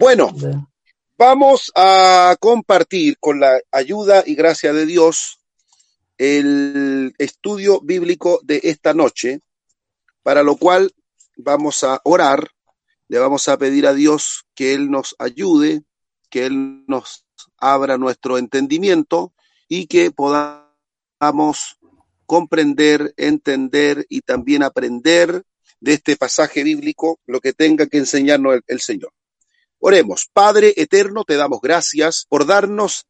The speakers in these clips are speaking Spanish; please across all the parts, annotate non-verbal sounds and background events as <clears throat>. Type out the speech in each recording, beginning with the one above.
Bueno, vamos a compartir con la ayuda y gracia de Dios el estudio bíblico de esta noche, para lo cual vamos a orar, le vamos a pedir a Dios que Él nos ayude, que Él nos abra nuestro entendimiento y que podamos comprender, entender y también aprender de este pasaje bíblico lo que tenga que enseñarnos el, el Señor. Oremos, Padre eterno, te damos gracias por darnos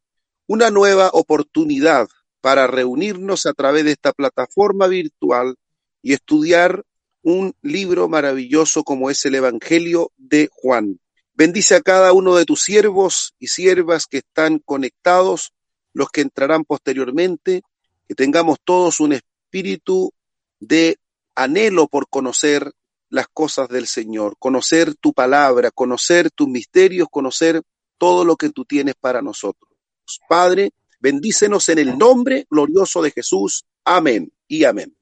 una nueva oportunidad para reunirnos a través de esta plataforma virtual y estudiar un libro maravilloso como es el Evangelio de Juan. Bendice a cada uno de tus siervos y siervas que están conectados, los que entrarán posteriormente, que tengamos todos un espíritu de anhelo por conocer las cosas del Señor, conocer tu palabra, conocer tus misterios, conocer todo lo que tú tienes para nosotros. Padre, bendícenos en el nombre glorioso de Jesús. Amén y amén.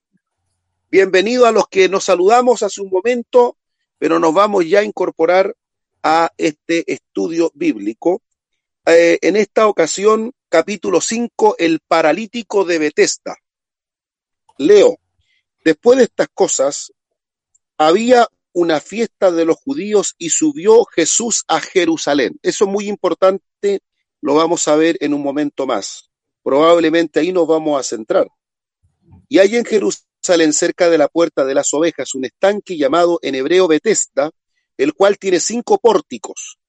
Bienvenido a los que nos saludamos hace un momento, pero nos vamos ya a incorporar a este estudio bíblico. Eh, en esta ocasión, capítulo 5, el paralítico de Betesda. Leo, después de estas cosas, había una fiesta de los judíos y subió Jesús a Jerusalén. Eso es muy importante, lo vamos a ver en un momento más. Probablemente ahí nos vamos a centrar. Y hay en Jerusalén, cerca de la puerta de las ovejas, un estanque llamado en hebreo Betesda, el cual tiene cinco pórticos.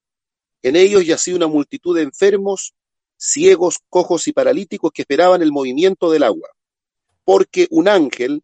En ellos yacía una multitud de enfermos, ciegos, cojos y paralíticos que esperaban el movimiento del agua. Porque un ángel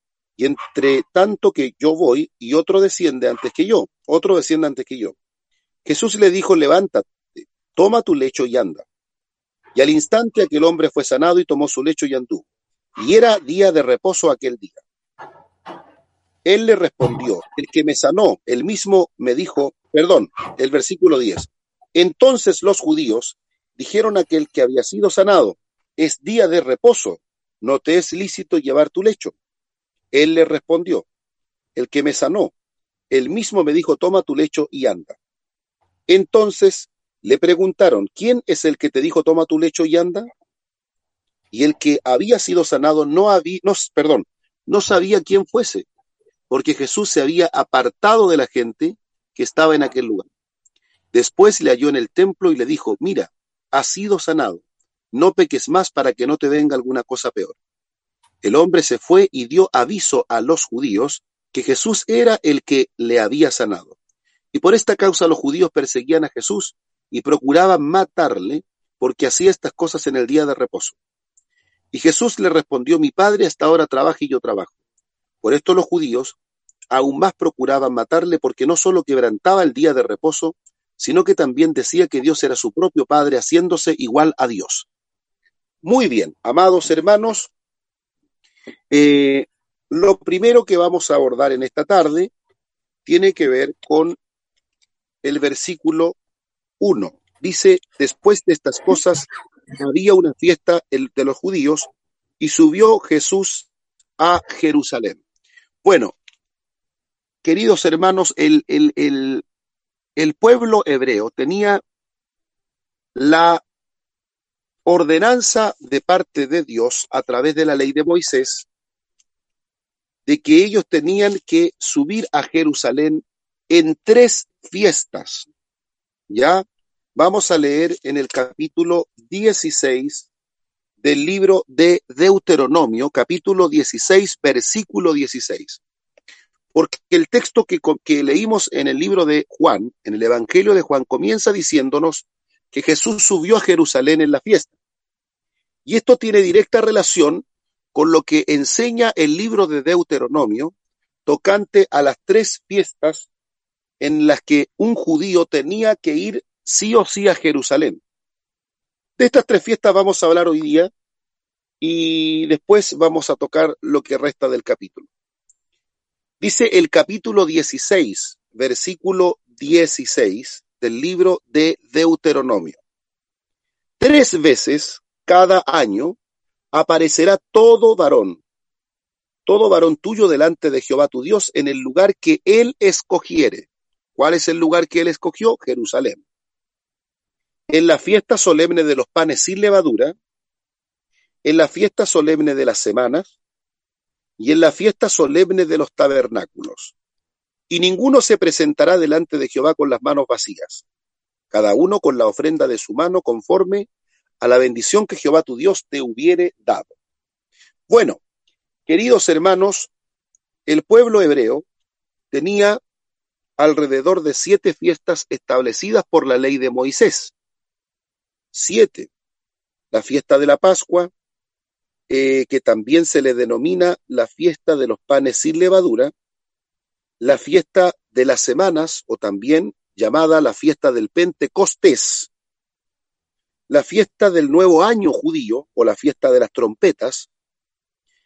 y entre tanto que yo voy y otro desciende antes que yo, otro desciende antes que yo. Jesús le dijo, levántate, toma tu lecho y anda. Y al instante aquel hombre fue sanado y tomó su lecho y anduvo. Y era día de reposo aquel día. Él le respondió, el que me sanó, el mismo me dijo, perdón, el versículo 10. Entonces los judíos dijeron a aquel que había sido sanado, es día de reposo, no te es lícito llevar tu lecho. Él le respondió, el que me sanó, él mismo me dijo, toma tu lecho y anda. Entonces le preguntaron, ¿quién es el que te dijo, toma tu lecho y anda? Y el que había sido sanado no había, no, perdón, no sabía quién fuese, porque Jesús se había apartado de la gente que estaba en aquel lugar. Después le halló en el templo y le dijo, mira, has sido sanado, no peques más para que no te venga alguna cosa peor. El hombre se fue y dio aviso a los judíos que Jesús era el que le había sanado. Y por esta causa los judíos perseguían a Jesús y procuraban matarle porque hacía estas cosas en el día de reposo. Y Jesús le respondió, mi padre hasta ahora trabaja y yo trabajo. Por esto los judíos aún más procuraban matarle porque no solo quebrantaba el día de reposo, sino que también decía que Dios era su propio Padre, haciéndose igual a Dios. Muy bien, amados hermanos, eh, lo primero que vamos a abordar en esta tarde tiene que ver con el versículo 1. Dice, después de estas cosas había una fiesta de los judíos y subió Jesús a Jerusalén. Bueno, queridos hermanos, el, el, el, el pueblo hebreo tenía la ordenanza de parte de Dios a través de la ley de Moisés de que ellos tenían que subir a Jerusalén en tres fiestas. ¿Ya? Vamos a leer en el capítulo 16 del libro de Deuteronomio, capítulo 16, versículo 16. Porque el texto que, que leímos en el libro de Juan, en el Evangelio de Juan, comienza diciéndonos que Jesús subió a Jerusalén en la fiesta. Y esto tiene directa relación con lo que enseña el libro de Deuteronomio tocante a las tres fiestas en las que un judío tenía que ir sí o sí a Jerusalén. De estas tres fiestas vamos a hablar hoy día y después vamos a tocar lo que resta del capítulo. Dice el capítulo 16, versículo 16 del libro de Deuteronomio. Tres veces cada año aparecerá todo varón, todo varón tuyo delante de Jehová tu Dios en el lugar que él escogiere. ¿Cuál es el lugar que él escogió? Jerusalén. En la fiesta solemne de los panes sin levadura, en la fiesta solemne de las semanas y en la fiesta solemne de los tabernáculos. Y ninguno se presentará delante de Jehová con las manos vacías, cada uno con la ofrenda de su mano conforme a la bendición que Jehová tu Dios te hubiere dado. Bueno, queridos hermanos, el pueblo hebreo tenía alrededor de siete fiestas establecidas por la ley de Moisés. Siete. La fiesta de la Pascua, eh, que también se le denomina la fiesta de los panes sin levadura, la fiesta de las semanas, o también llamada la fiesta del Pentecostés, la fiesta del nuevo año judío o la fiesta de las trompetas,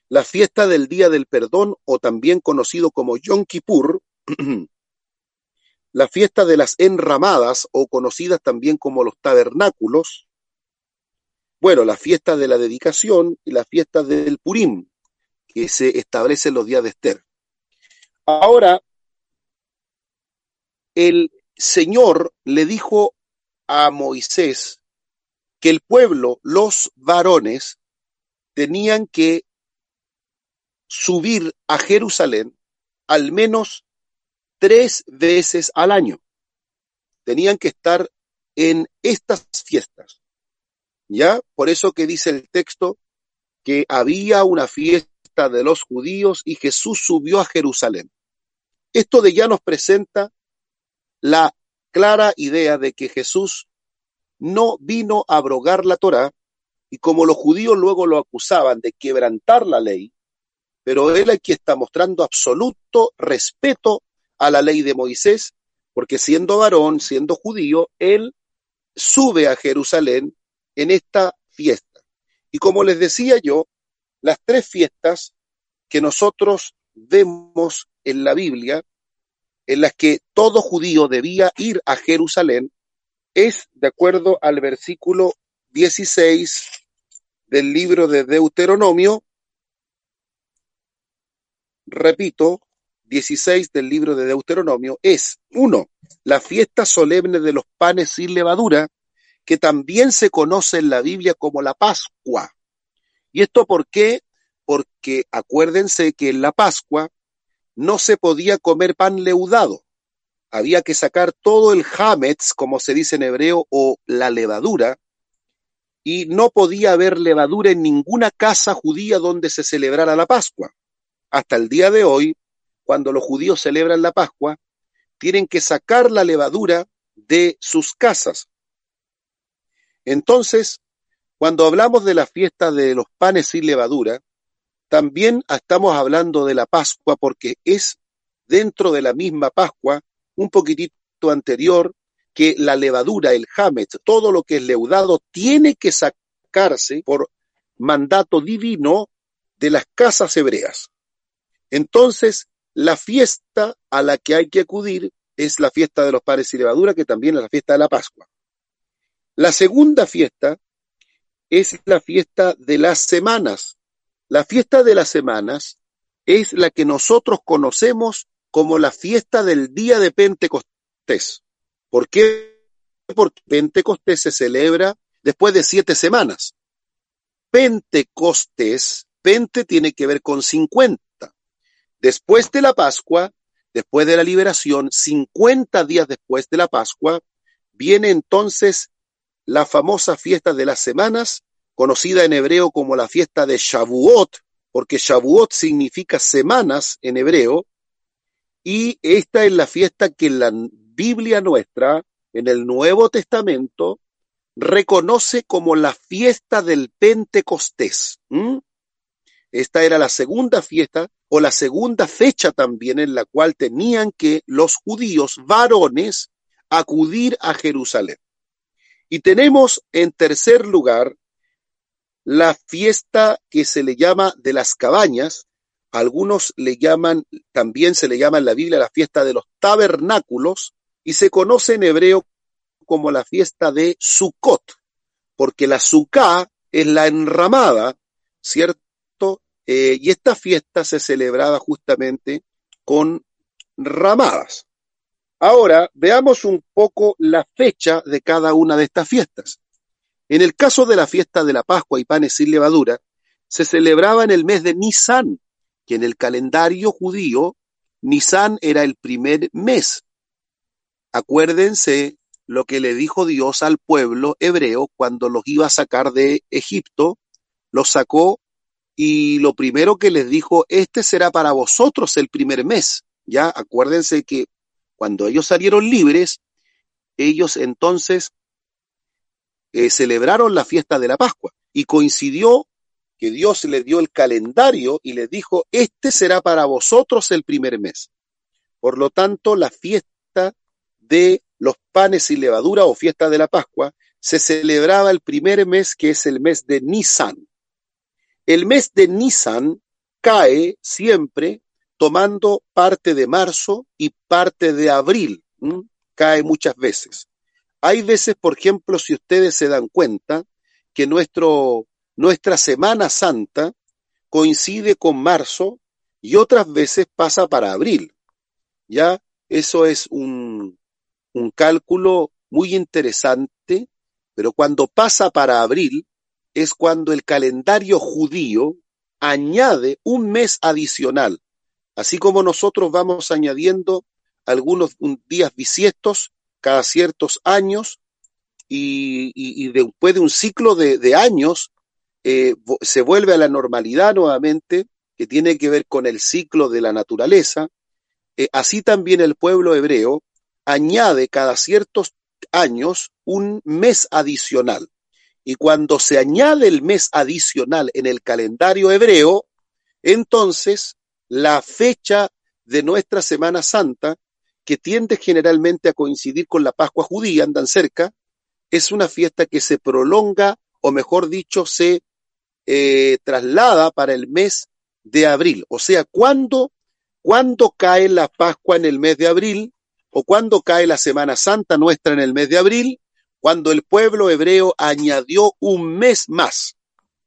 la fiesta del día del perdón o también conocido como Yom Kippur, <clears throat> la fiesta de las enramadas o conocidas también como los tabernáculos, bueno, la fiesta de la dedicación y la fiesta del Purim, que se establece en los días de Esther. Ahora, el Señor le dijo a Moisés que el pueblo, los varones, tenían que subir a Jerusalén al menos tres veces al año. Tenían que estar en estas fiestas. ¿Ya? Por eso que dice el texto que había una fiesta de los judíos y Jesús subió a Jerusalén. Esto de ya nos presenta la clara idea de que Jesús no vino a abrogar la Torá, y como los judíos luego lo acusaban de quebrantar la ley, pero él aquí está mostrando absoluto respeto a la ley de Moisés, porque siendo varón, siendo judío, él sube a Jerusalén en esta fiesta. Y como les decía yo, las tres fiestas que nosotros vemos en la Biblia, en las que todo judío debía ir a Jerusalén, es de acuerdo al versículo 16 del libro de Deuteronomio, repito, 16 del libro de Deuteronomio, es, uno, la fiesta solemne de los panes sin levadura, que también se conoce en la Biblia como la Pascua. ¿Y esto por qué? Porque acuérdense que en la Pascua no se podía comer pan leudado había que sacar todo el hametz, como se dice en hebreo, o la levadura, y no podía haber levadura en ninguna casa judía donde se celebrara la Pascua. Hasta el día de hoy, cuando los judíos celebran la Pascua, tienen que sacar la levadura de sus casas. Entonces, cuando hablamos de la fiesta de los panes sin levadura, también estamos hablando de la Pascua porque es dentro de la misma Pascua un poquitito anterior, que la levadura, el hametz, todo lo que es leudado, tiene que sacarse por mandato divino de las casas hebreas. Entonces, la fiesta a la que hay que acudir es la fiesta de los pares y levadura, que también es la fiesta de la Pascua. La segunda fiesta es la fiesta de las semanas. La fiesta de las semanas es la que nosotros conocemos como la fiesta del día de Pentecostés. ¿Por qué? Porque Pentecostés se celebra después de siete semanas. Pentecostés, Pente tiene que ver con 50. Después de la Pascua, después de la liberación, 50 días después de la Pascua, viene entonces la famosa fiesta de las semanas, conocida en hebreo como la fiesta de Shavuot, porque Shavuot significa semanas en hebreo, y esta es la fiesta que la Biblia nuestra, en el Nuevo Testamento, reconoce como la fiesta del Pentecostés. Esta era la segunda fiesta o la segunda fecha también en la cual tenían que los judíos varones acudir a Jerusalén. Y tenemos en tercer lugar la fiesta que se le llama de las cabañas, algunos le llaman, también se le llama en la Biblia la fiesta de los tabernáculos, y se conoce en hebreo como la fiesta de Sukkot, porque la Sukkah es la enramada, ¿cierto? Eh, y esta fiesta se celebraba justamente con ramadas. Ahora, veamos un poco la fecha de cada una de estas fiestas. En el caso de la fiesta de la Pascua y panes sin levadura, se celebraba en el mes de Nisan, que en el calendario judío, Nisan era el primer mes. Acuérdense lo que le dijo Dios al pueblo hebreo cuando los iba a sacar de Egipto, los sacó y lo primero que les dijo, este será para vosotros el primer mes. Ya acuérdense que cuando ellos salieron libres, ellos entonces eh, celebraron la fiesta de la Pascua y coincidió que Dios les dio el calendario y les dijo, este será para vosotros el primer mes. Por lo tanto, la fiesta de los panes y levadura o fiesta de la Pascua se celebraba el primer mes que es el mes de Nisan. El mes de Nisan cae siempre tomando parte de marzo y parte de abril. Cae muchas veces. Hay veces, por ejemplo, si ustedes se dan cuenta, que nuestro, nuestra Semana Santa coincide con marzo y otras veces pasa para abril. Ya, eso es un, un cálculo muy interesante, pero cuando pasa para abril es cuando el calendario judío añade un mes adicional. Así como nosotros vamos añadiendo algunos días bisiestos cada ciertos años y, después de un ciclo de, años eh, se vuelve a la normalidad nuevamente, que tiene que ver con el ciclo de la naturaleza. Eh, así también el pueblo hebreo añade cada ciertos años un mes adicional. Y cuando se añade el mes adicional en el calendario hebreo, entonces la fecha de nuestra Semana Santa que tiende generalmente a coincidir con la Pascua judía, andan cerca, es una fiesta que se prolonga, o mejor dicho, se eh, traslada para el mes de abril. O sea, ¿cuándo, ¿cuándo cae la Pascua en el mes de abril? ¿O cuándo cae la Semana Santa nuestra en el mes de abril? Cuando el pueblo hebreo añadió un mes más.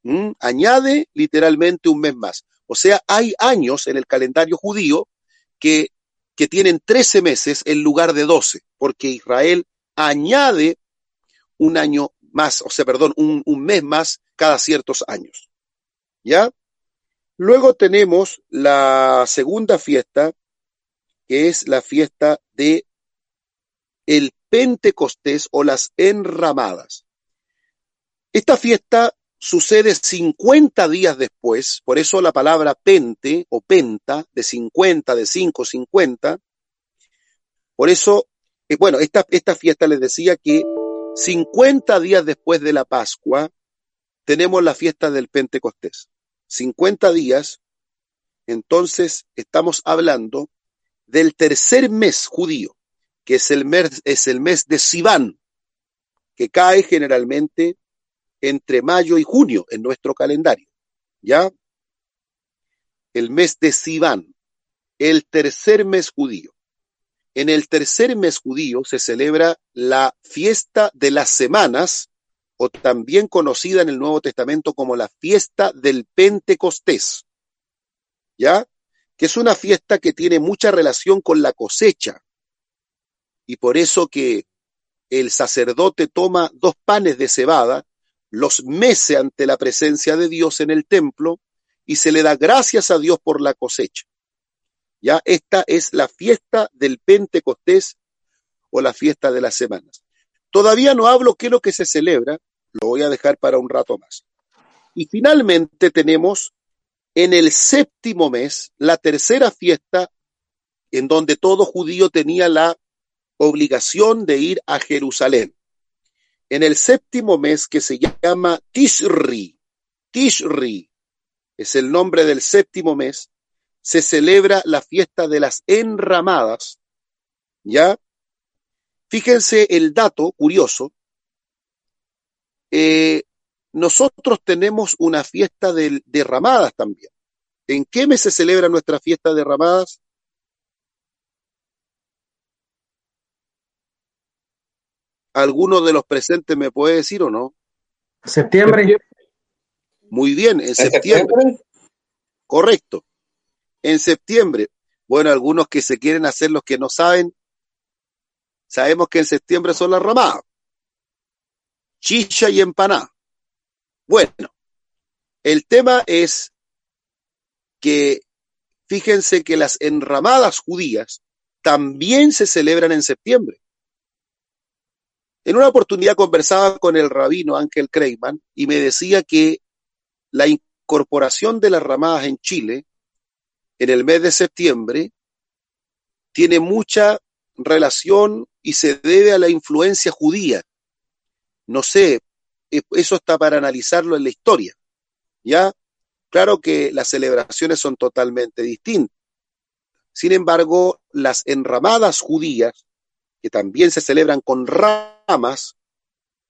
¿Mm? Añade literalmente un mes más. O sea, hay años en el calendario judío que que tienen 13 meses en lugar de 12, porque Israel añade un año más, o sea, perdón, un, un mes más cada ciertos años. ¿Ya? Luego tenemos la segunda fiesta, que es la fiesta de el Pentecostés o las enramadas. Esta fiesta sucede 50 días después, por eso la palabra pente o penta, de 50, de 5, 50. Por eso, eh, bueno, esta, esta fiesta les decía que 50 días después de la Pascua tenemos la fiesta del Pentecostés. 50 días, entonces estamos hablando del tercer mes judío, que es el mes, es el mes de Sivan, que cae generalmente entre mayo y junio en nuestro calendario. ¿Ya? El mes de Sivan, el tercer mes judío. En el tercer mes judío se celebra la fiesta de las semanas, o también conocida en el Nuevo Testamento como la fiesta del Pentecostés. ¿Ya? Que es una fiesta que tiene mucha relación con la cosecha. Y por eso que el sacerdote toma dos panes de cebada los mece ante la presencia de Dios en el templo y se le da gracias a Dios por la cosecha. Ya esta es la fiesta del Pentecostés o la fiesta de las semanas. Todavía no hablo qué es lo que se celebra, lo voy a dejar para un rato más. Y finalmente tenemos en el séptimo mes la tercera fiesta en donde todo judío tenía la obligación de ir a Jerusalén en el séptimo mes que se llama Tishri. Tishri es el nombre del séptimo mes. Se celebra la fiesta de las enramadas. ¿Ya? Fíjense el dato curioso. eh, nosotros tenemos una fiesta de, de ramadas también. ¿En qué mes se celebra nuestra fiesta de ramadas? ¿Alguno de los presentes me puede decir o no? Septiembre. Muy bien, en septiembre. Correcto. En septiembre. Bueno, algunos que se quieren hacer los que no saben, sabemos que en septiembre son las ramadas. Chicha y empaná. Bueno, el tema es que fíjense que las enramadas judías también se celebran en septiembre. En una oportunidad conversaba con el rabino Ángel Kreiman y me decía que la incorporación de las ramadas en Chile en el mes de septiembre tiene mucha relación y se debe a la influencia judía. No sé, eh, eso está para analizarlo en la historia. ¿Ya? Claro que las celebraciones son totalmente distintas. Sin embargo, las enramadas judías, que también se celebran con ramas,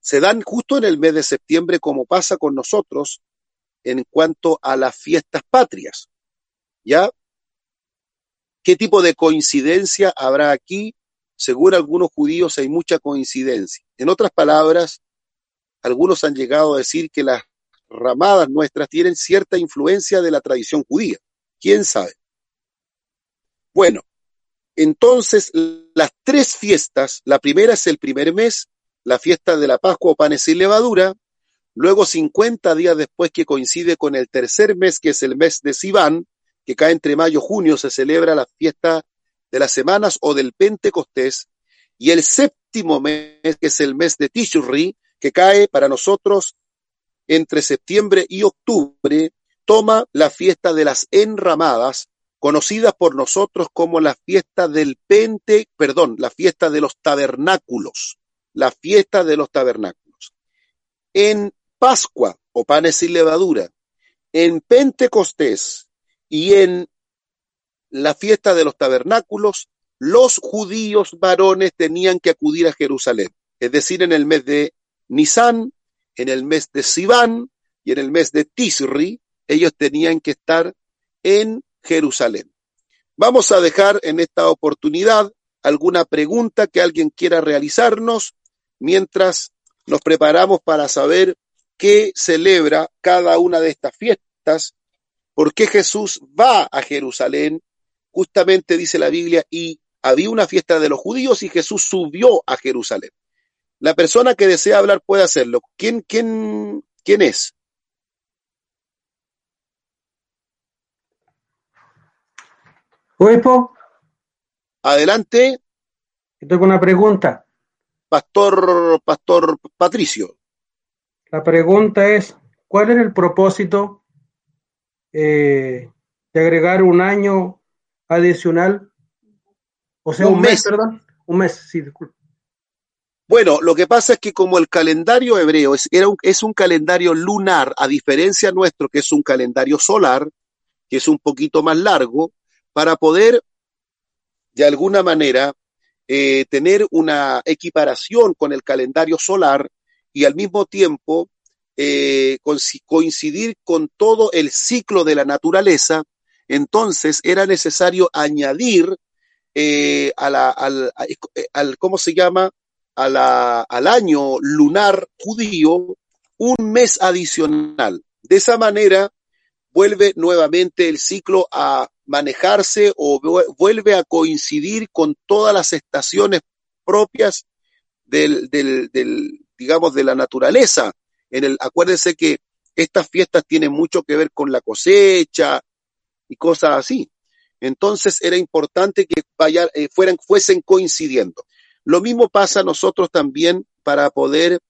se dan justo en el mes de septiembre como pasa con nosotros en cuanto a las fiestas patrias. ¿Ya? ¿Qué tipo de coincidencia habrá aquí? Según algunos judíos hay mucha coincidencia. En otras palabras, algunos han llegado a decir que las ramadas nuestras tienen cierta influencia de la tradición judía. ¿Quién sabe? Bueno, entonces las tres fiestas, la primera es el primer mes, la fiesta de la Pascua o panes sin levadura, luego 50 días después que coincide con el tercer mes, que es el mes de Sivan, que cae entre mayo y junio, se celebra la fiesta de las semanas o del Pentecostés, y el séptimo mes, que es el mes de Tishri, que cae para nosotros entre septiembre y octubre, toma la fiesta de las enramadas, conocida por nosotros como la fiesta del Pente, perdón, la fiesta de los tabernáculos, la fiesta de los tabernáculos. En Pascua o panes sin levadura, en Pentecostés y en la fiesta de los tabernáculos, los judíos varones tenían que acudir a Jerusalén, es decir, en el mes de Nisan, en el mes de Sivan y en el mes de Tisri, ellos tenían que estar en Jerusalén. Vamos a dejar en esta oportunidad alguna pregunta que alguien quiera realizarnos mientras nos preparamos para saber qué celebra cada una de estas fiestas, por qué Jesús va a Jerusalén, justamente dice la Biblia, y había una fiesta de los judíos y Jesús subió a Jerusalén. La persona que desea hablar puede hacerlo. ¿Quién, quién, quién es? Obispo. Adelante. Tengo una pregunta. Pastor, Pastor Patricio. La pregunta es, ¿cuál es el propósito eh, de agregar un año adicional? O sea, un, mes, perdón. Un mes, sí, disculpe. Bueno, lo que pasa es que como el calendario hebreo es, era un, es un calendario lunar, a diferencia nuestro, que es un calendario solar, que es un poquito más largo, para poder, de alguna manera, eh, tener una equiparación con el calendario solar y al mismo tiempo eh, coincidir con todo el ciclo de la naturaleza, entonces era necesario añadir eh, al, ¿cómo se llama? al año lunar judío un mes adicional. De esa manera vuelve nuevamente el ciclo a manejarse o vuelve a coincidir con todas las estaciones propias del, del, del digamos, de la naturaleza. En el, acuérdense que estas fiestas tienen mucho que ver con la cosecha y cosas así. Entonces era importante que vaya, eh, fueran, fuesen coincidiendo. Lo mismo pasa a nosotros también para poder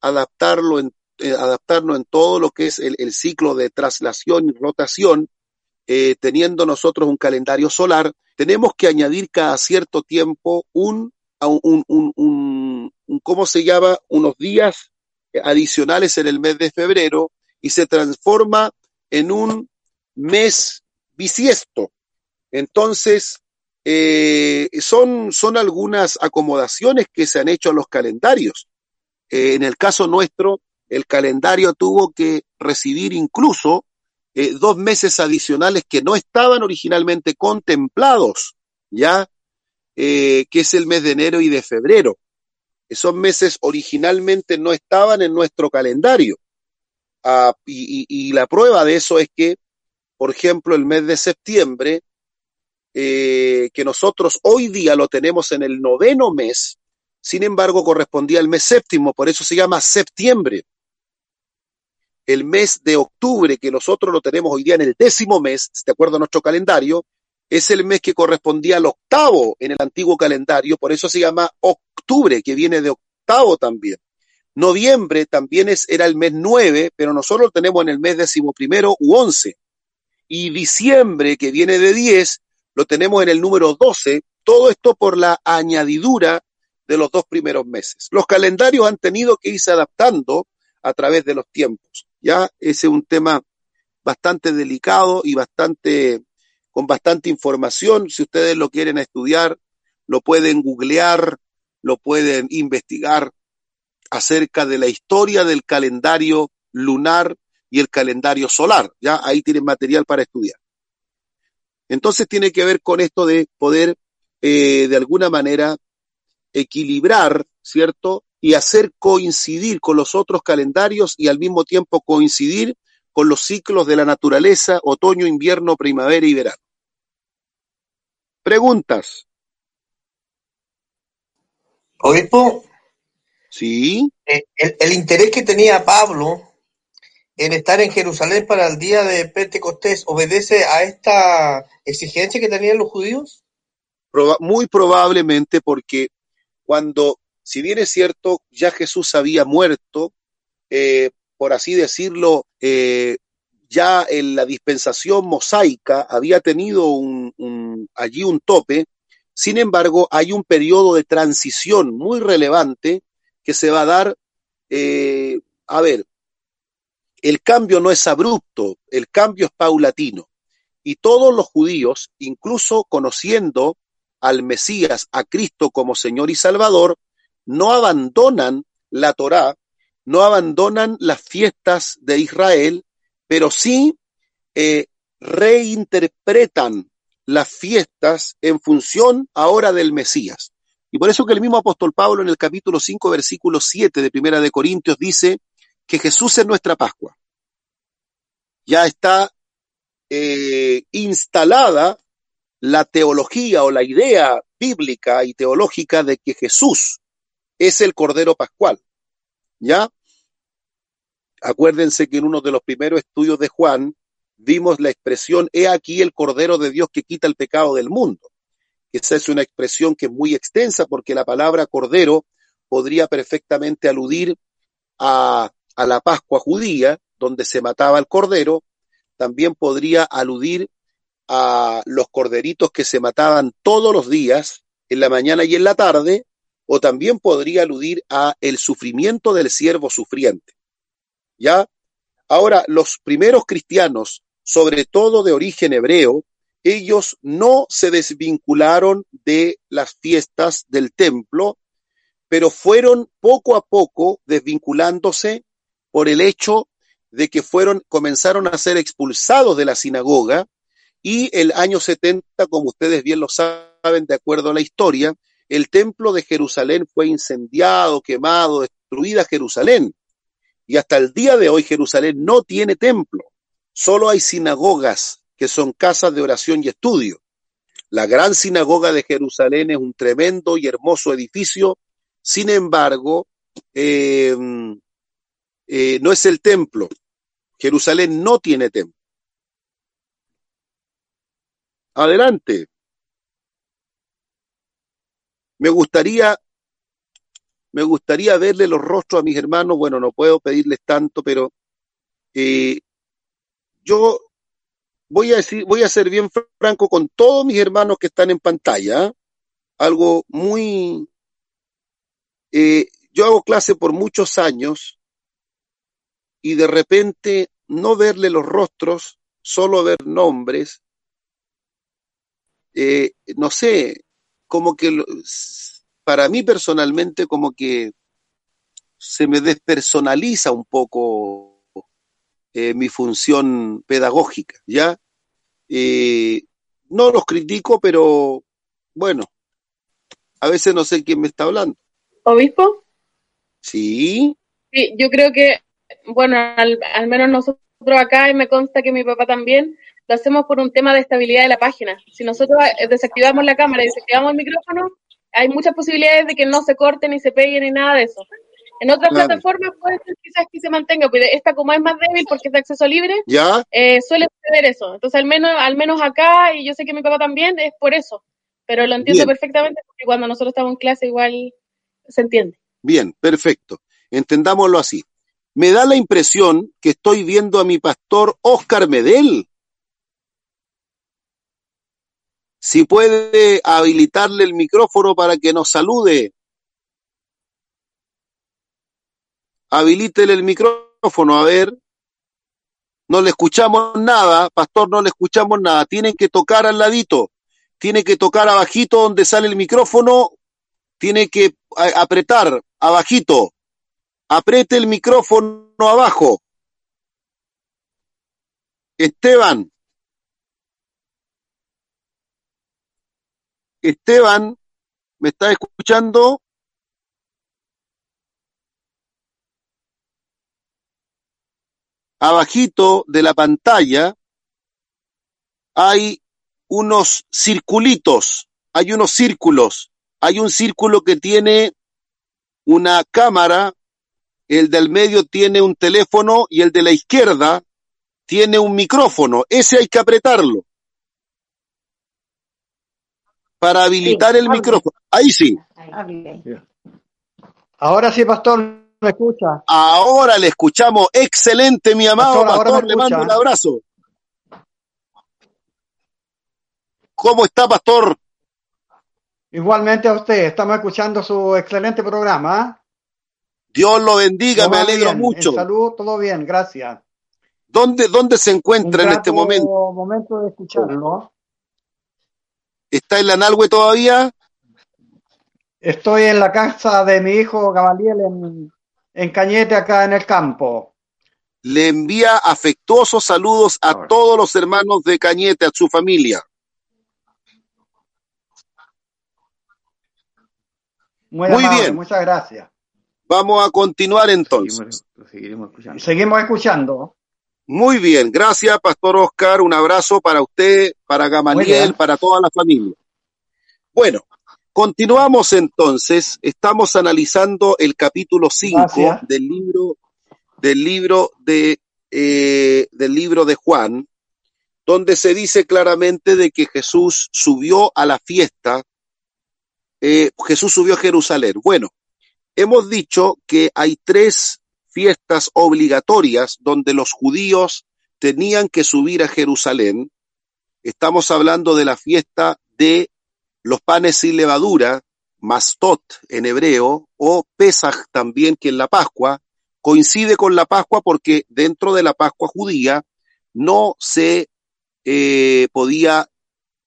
adaptarlo en, eh, adaptarnos en todo lo que es el, el ciclo de traslación y rotación, eh, teniendo nosotros un calendario solar, tenemos que añadir cada cierto tiempo un, un, un, un, ¿cómo se llama? Unos días adicionales en el mes de febrero y se transforma en un mes bisiesto. Entonces, eh, son, son algunas acomodaciones que se han hecho a los calendarios. Eh, en el caso nuestro, el calendario tuvo que recibir incluso eh, dos meses adicionales que no estaban originalmente contemplados, ¿ya? Eh, que es el mes de enero y de febrero. Esos meses originalmente no estaban en nuestro calendario. Ah, y, la prueba de eso es que, por ejemplo, el mes de septiembre, eh, que nosotros hoy día lo tenemos en el noveno mes, sin embargo correspondía al mes séptimo, por eso se llama septiembre. El mes de octubre, que nosotros lo tenemos hoy día en el décimo mes, de acuerdo a nuestro calendario, es el mes que correspondía al octavo en el antiguo calendario, por eso se llama octubre, que viene de octavo también. Noviembre también es, era el mes nueve, pero nosotros lo tenemos en el mes decimoprimero u once. Y diciembre, que viene de diez, lo tenemos en el número doce, todo esto por la añadidura de los dos primeros meses. Los calendarios han tenido que irse adaptando a través de los tiempos. Ya ese es un tema bastante delicado y bastante con bastante información. Si ustedes lo quieren estudiar, lo pueden googlear, lo pueden investigar acerca de la historia del calendario lunar y el calendario solar. Ya ahí tienen material para estudiar. Entonces tiene que ver con esto de poder eh, de alguna manera equilibrar, ¿cierto? Y hacer coincidir con los otros calendarios y al mismo tiempo coincidir con los ciclos de la naturaleza, otoño, invierno, primavera y verano. Preguntas. Obispo. Sí. Eh, el, interés que tenía Pablo en estar en Jerusalén para el día de Pentecostés obedece a esta exigencia que tenían los judíos? muy probablemente porque cuando, si bien es cierto, ya Jesús había muerto, eh, por así decirlo, eh, ya en la dispensación mosaica había tenido allí un tope, sin embargo hay un periodo de transición muy relevante que se va a dar, eh, a ver, el cambio no es abrupto, el cambio es paulatino. Y todos los judíos, incluso conociendo al Mesías, a Cristo como Señor y Salvador, no abandonan la Torá, no abandonan las fiestas de Israel, pero sí eh, reinterpretan las fiestas en función ahora del Mesías. Y por eso que el mismo apóstol Pablo en el capítulo 5, versículo 7 de Primera de Corintios dice que Jesús es nuestra Pascua. Ya está eh, instalada la teología o la idea bíblica y teológica de que Jesús es el Cordero Pascual. ¿Ya? Acuérdense que en uno de los primeros estudios de Juan vimos la expresión, he aquí el Cordero de Dios que quita el pecado del mundo. Esa es una expresión que es muy extensa porque la palabra Cordero podría perfectamente aludir a, a la Pascua judía, donde se mataba el Cordero, también podría aludir a los corderitos que se mataban todos los días, en la mañana y en la tarde, o también podría aludir a el sufrimiento del siervo sufriente. ¿ya? Ahora, los primeros cristianos, sobre todo de origen hebreo, ellos no se desvincularon de las fiestas del templo, pero fueron poco a poco desvinculándose por el hecho de que fueron, comenzaron a ser expulsados de la sinagoga y el año 70, como ustedes bien lo saben, de acuerdo a la historia, el templo de Jerusalén fue incendiado, quemado, destruida Jerusalén. Y hasta el día de hoy Jerusalén no tiene templo, solo hay sinagogas que son casas de oración y estudio. La gran sinagoga de Jerusalén es un tremendo y hermoso edificio, sin embargo, em, eh, no es el templo. Jerusalén no tiene templo. Adelante. Me gustaría me gustaría verle los rostros a mis hermanos, bueno, no puedo pedirles tanto, pero eh, yo voy a decir, voy a ser bien franco con todos mis hermanos que están en pantalla, ¿ah? algo muy, eh, yo hago clase por muchos años y de repente no verle los rostros, solo ver nombres, eh, no sé, como que para mí personalmente como que se me despersonaliza un poco eh, mi función pedagógica, ¿ya? Eh, no los critico, pero bueno, a veces no sé quién me está hablando. ¿Obispo? Sí. Sí, yo creo que, bueno, al, menos nosotros acá, y me consta que mi papá también, lo hacemos por un tema de estabilidad de la página. Si nosotros eh, desactivamos la cámara y desactivamos el micrófono, hay muchas posibilidades de que no se corte ni se pegue ni nada de eso. En otras plataformas puede ser quizás que se mantenga, pero esta como es más débil porque es de acceso libre, ¿Ya? Eh, suele suceder eso. Entonces al menos, al menos acá, y yo sé que mi papá también, es por eso. Pero lo entiendo perfectamente porque cuando nosotros estamos en clase igual se entiende. Bien, perfecto. Entendámoslo así. Me da la impresión que estoy viendo a mi pastor Oscar Medel. Si puede habilitarle el micrófono para que nos salude. Habilítele el micrófono, a ver. No le escuchamos nada, pastor, no le escuchamos nada. Tienen que tocar al ladito. Tiene que tocar abajito donde sale el micrófono. Tiene que apretar abajito. Apriete el micrófono abajo. Esteban. Esteban, ¿me está escuchando? abajito de la pantalla hay unos circulitos, hay unos círculos, hay un círculo que tiene una cámara, el del medio tiene un teléfono y el de la izquierda tiene un micrófono. Ese hay que apretarlo para habilitar el micrófono. Ahí sí. Ahora sí, pastor me escucha. Ahora le escuchamos. Excelente, mi amado pastor. Le mando un abrazo. ¿Cómo está, pastor? Igualmente a usted. Estamos escuchando su excelente programa. Dios lo bendiga, me alegro mucho. salud, todo bien, gracias. ¿Dónde, dónde se encuentra en este momento? momento de escucharlo. ¿Está en la Nalwe todavía? Estoy en la casa de mi hijo Gabaliel en en Cañete, acá en el campo. Le envía afectuosos saludos a todos los hermanos de Cañete, a su familia. Muy, bien. Muchas gracias. Vamos a continuar entonces. Seguimos, escuchando. Seguimos escuchando. Muy bien, gracias, Pastor Oscar. Un abrazo para usted, para Gamaliel, para toda la familia. Bueno, Continuamos entonces, estamos analizando el capítulo 5 del libro, del libro de, eh, del libro de Juan, donde se dice claramente de que Jesús subió a la fiesta, eh, Jesús subió a Jerusalén. Bueno, hemos dicho que hay tres fiestas obligatorias donde los judíos tenían que subir a Jerusalén. Estamos hablando de la fiesta de los panes sin levadura, mastot en hebreo, o Pesach también, que en la Pascua, coincide con la Pascua porque dentro de la Pascua judía no se eh, podía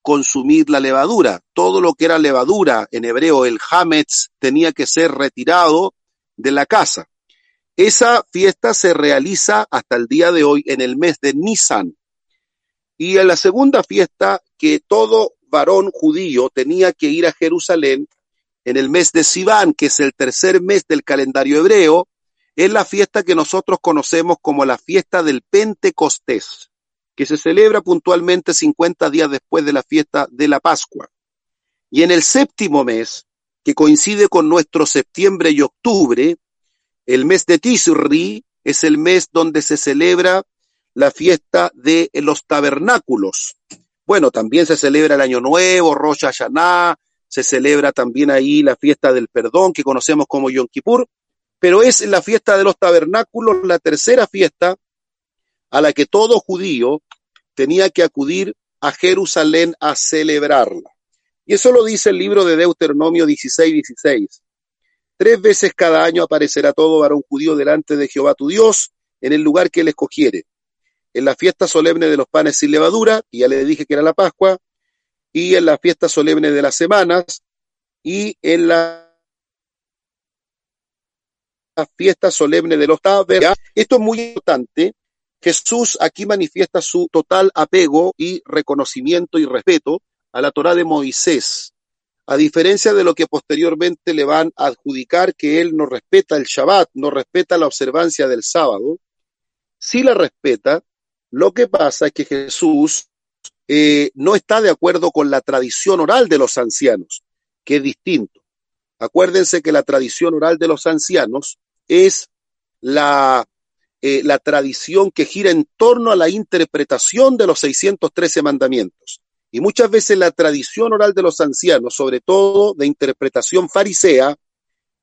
consumir la levadura. Todo lo que era levadura, en hebreo el hametz, tenía que ser retirado de la casa. Esa fiesta se realiza hasta el día de hoy en el mes de Nisan. Y en la segunda fiesta que todo varón judío tenía que ir a Jerusalén en el mes de Sivan, que es el tercer mes del calendario hebreo, es la fiesta que nosotros conocemos como la fiesta del Pentecostés, que se celebra puntualmente 50 días después de la fiesta de la Pascua. Y en el séptimo mes, que coincide con nuestro septiembre y octubre, el mes de Tisri es el mes donde se celebra la fiesta de los tabernáculos, bueno, también se celebra el Año Nuevo, Rosh Hashanah, se celebra también ahí la fiesta del perdón que conocemos como Yom Kippur, pero es la fiesta de los tabernáculos la tercera fiesta a la que todo judío tenía que acudir a Jerusalén a celebrarla. Y eso lo dice el libro de Deuteronomio 16, 16. Tres veces cada año aparecerá todo varón judío delante de Jehová tu Dios en el lugar que él escogiere en la fiesta solemne de los panes sin levadura, y ya le dije que era la Pascua, y en la fiesta solemne de las semanas, y en la fiesta solemne de los tabernáculos. Esto es muy importante. Jesús aquí manifiesta su total apego y reconocimiento y respeto a la Torá de Moisés, a diferencia de lo que posteriormente le van a adjudicar que él no respeta el Shabbat, no respeta la observancia del sábado, sí la respeta, lo que pasa es que Jesús eh, no está de acuerdo con la tradición oral de los ancianos, que es distinto. Acuérdense que la tradición oral de los ancianos es la, eh, la tradición que gira en torno a la interpretación de los 613 mandamientos. Y muchas veces la tradición oral de los ancianos, sobre todo de interpretación farisea,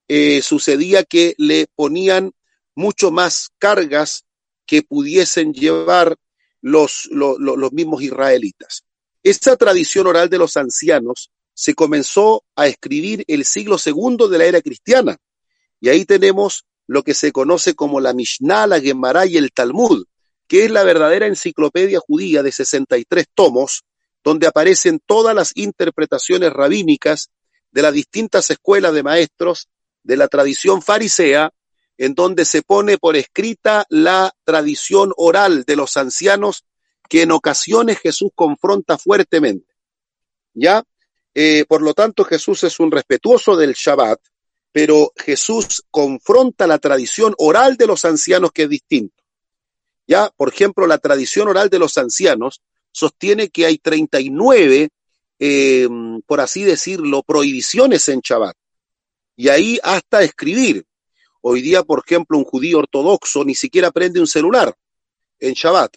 eh, sucedía que le ponían mucho más cargas que pudiesen llevar los, los, los mismos israelitas. Esta tradición oral de los ancianos se comenzó a escribir el siglo segundo de la era cristiana. Y ahí tenemos lo que se conoce como la Mishnah, la Gemara y el Talmud, que es la verdadera enciclopedia judía de 63 tomos, donde aparecen todas las interpretaciones rabínicas de las distintas escuelas de maestros de la tradición farisea, en donde se pone por escrita la tradición oral de los ancianos que en ocasiones Jesús confronta fuertemente. ¿Ya? Eh, por lo tanto, Jesús es un respetuoso del Shabbat, pero Jesús confronta la tradición oral de los ancianos que es distinto. Ya, por ejemplo, la tradición oral de los ancianos sostiene que hay 39, eh, por así decirlo, prohibiciones en Shabbat. Y ahí hasta escribir. Hoy día, por ejemplo, un judío ortodoxo ni siquiera prende un celular en Shabbat.